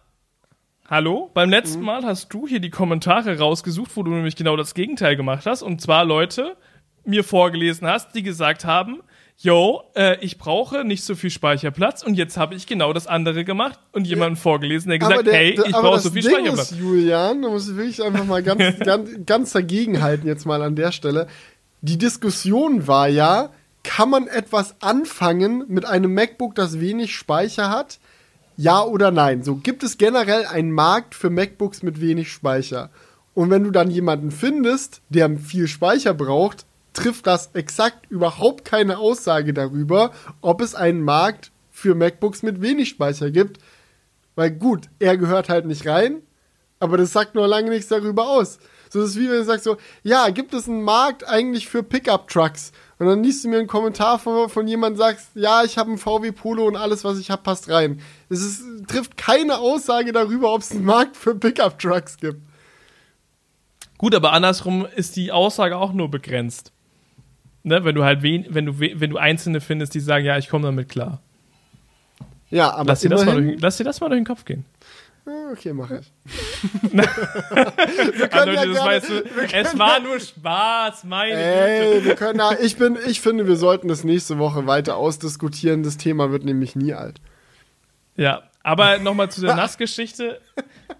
hallo, beim letzten mhm. Mal hast du hier die Kommentare rausgesucht, wo du nämlich genau das Gegenteil gemacht hast und zwar Leute mir vorgelesen hast, die gesagt haben, yo, äh, ich brauche nicht so viel Speicherplatz und jetzt habe ich genau das andere gemacht und jemanden vorgelesen, der gesagt, der, hey, ich brauche so viel Ding Speicherplatz. Ist, Julian, da muss ich wirklich einfach mal ganz, ganz, ganz dagegen halten jetzt mal an der Stelle. Die Diskussion war ja, kann man etwas anfangen mit einem MacBook, das wenig Speicher hat? Ja oder nein? So gibt es generell einen Markt für MacBooks mit wenig Speicher. Und wenn du dann jemanden findest, der viel Speicher braucht, trifft das exakt überhaupt keine Aussage darüber, ob es einen Markt für MacBooks mit wenig Speicher gibt. Weil gut, er gehört halt nicht rein, aber das sagt nur lange nichts darüber aus. So ist wie wenn du sagst so, ja, gibt es einen Markt eigentlich für Pickup-Trucks? Und dann liest du mir einen Kommentar von, von jemandem sagst, ja, ich habe einen VW Polo und alles, was ich habe, passt rein. Es ist, trifft keine Aussage darüber, ob es einen Markt für Pickup-Trucks gibt. Gut, aber andersrum ist die Aussage auch nur begrenzt ne, wenn du halt wen, wenn du wenn du Einzelne findest, die sagen, ja, ich komme damit klar. Ja, aber lass dir, das mal durch, lass dir das mal durch den Kopf gehen. Ah, okay, mach ich. wir können ja gerne, weißt du, es war nur Spaß, meine Ey, Güte. wir können ja, ich bin, ich finde, wir sollten das nächste Woche weiter ausdiskutieren. Das Thema wird nämlich nie alt. Ja, aber nochmal zu der Nassgeschichte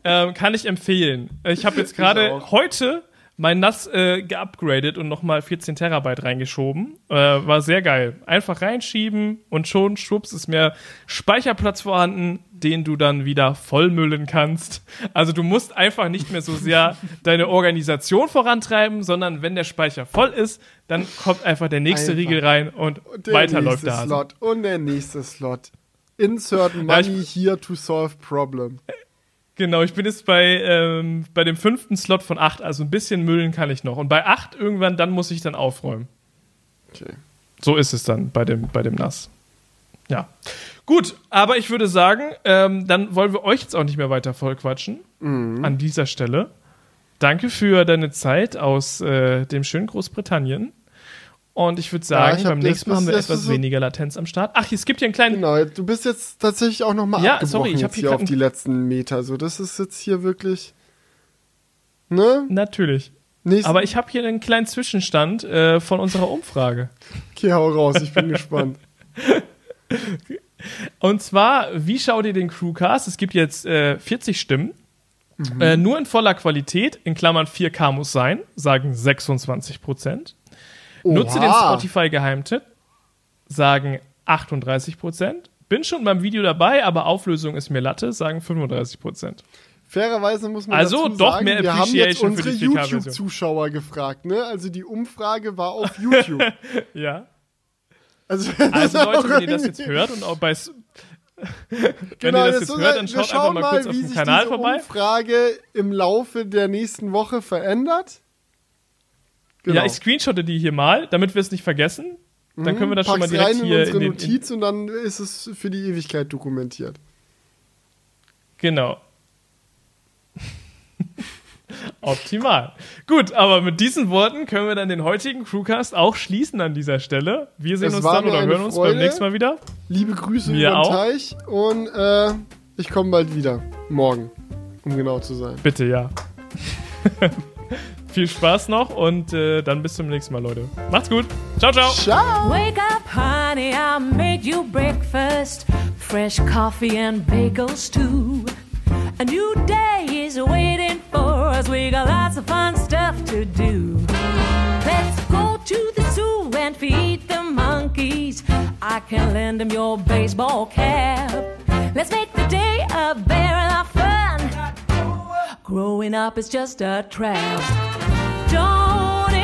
ähm, kann ich empfehlen. Ich habe jetzt gerade heute mein NAS äh, geupgradet und nochmal 14 Terabyte reingeschoben. Äh, war sehr geil. Einfach reinschieben und schon, schwupps, ist mehr Speicherplatz vorhanden, den du dann wieder vollmüllen kannst. Also du musst einfach nicht mehr so sehr deine Organisation vorantreiben, sondern wenn der Speicher voll ist, dann kommt einfach der nächste einfach. Riegel rein und, und weiter läuft der Slot Und der nächste Slot. Insert money ja, here to solve problem. Genau, ich bin jetzt bei, ähm, bei dem fünften Slot von acht, also ein bisschen müllen kann ich noch. Und bei acht irgendwann, dann muss ich dann aufräumen. Okay. So ist es dann bei dem, bei dem Nass. Ja. Gut, aber ich würde sagen, ähm, dann wollen wir euch jetzt auch nicht mehr weiter vollquatschen. Mhm. An dieser Stelle. Danke für deine Zeit aus äh, dem schönen Großbritannien. Und ich würde sagen, ja, beim nächsten Mal haben wir etwas weniger Latenz am Start. Ach, es gibt hier einen kleinen. Genau, du bist jetzt tatsächlich auch nochmal ja, abgebrochen sorry, ich hab hier, hier auf die letzten Meter. So, das ist jetzt hier wirklich. Ne? Natürlich. Nächsten Aber ich habe hier einen kleinen Zwischenstand äh, von unserer Umfrage. Okay, hau raus, ich bin gespannt. Und zwar, wie schaut ihr den Crewcast? Es gibt jetzt äh, 40 Stimmen. Mhm. Äh, nur in voller Qualität, in Klammern 4K muss sein, sagen 26 Prozent. Nutze den Spotify-Geheimtipp, sagen 38% Bin schon beim Video dabei, aber Auflösung ist mir Latte, sagen 35% Fairerweise muss man also dazu doch sagen, mehr wir haben jetzt unsere YouTube-Zuschauer gefragt, ne? Also die Umfrage war auf YouTube. ja. Also, also Leute, wenn ihr das jetzt hört und auch bei wenn genau, ihr das jetzt hört, dann schaut einfach mal, mal kurz auf dem Kanal vorbei. Umfrage im Laufe der nächsten Woche verändert. Genau. Ja, ich screenshotte die hier mal, damit wir es nicht vergessen. Dann können wir das schon mal direkt rein in hier unsere in den, Notiz und dann ist es für die Ewigkeit dokumentiert. Genau. Optimal. Gut, aber mit diesen Worten können wir dann den heutigen Crewcast auch schließen an dieser Stelle. Wir sehen es uns dann oder hören uns Freude. beim nächsten Mal wieder. Liebe Grüße Mir über den Teich und äh, ich komme bald wieder. Morgen, um genau zu sein. Bitte, ja. Viel Spaß noch und äh, dann bis zum nächsten Mal, Leute. Macht's gut. Ciao, ciao. Ciao. Wake up, honey, I made you breakfast. Fresh coffee and bagels too. A new day is waiting for us. We got lots of fun stuff to do. Let's go to the zoo and feed the monkeys. I can lend them your baseball cap. Let's make the day a Growing up is just a trap. Don't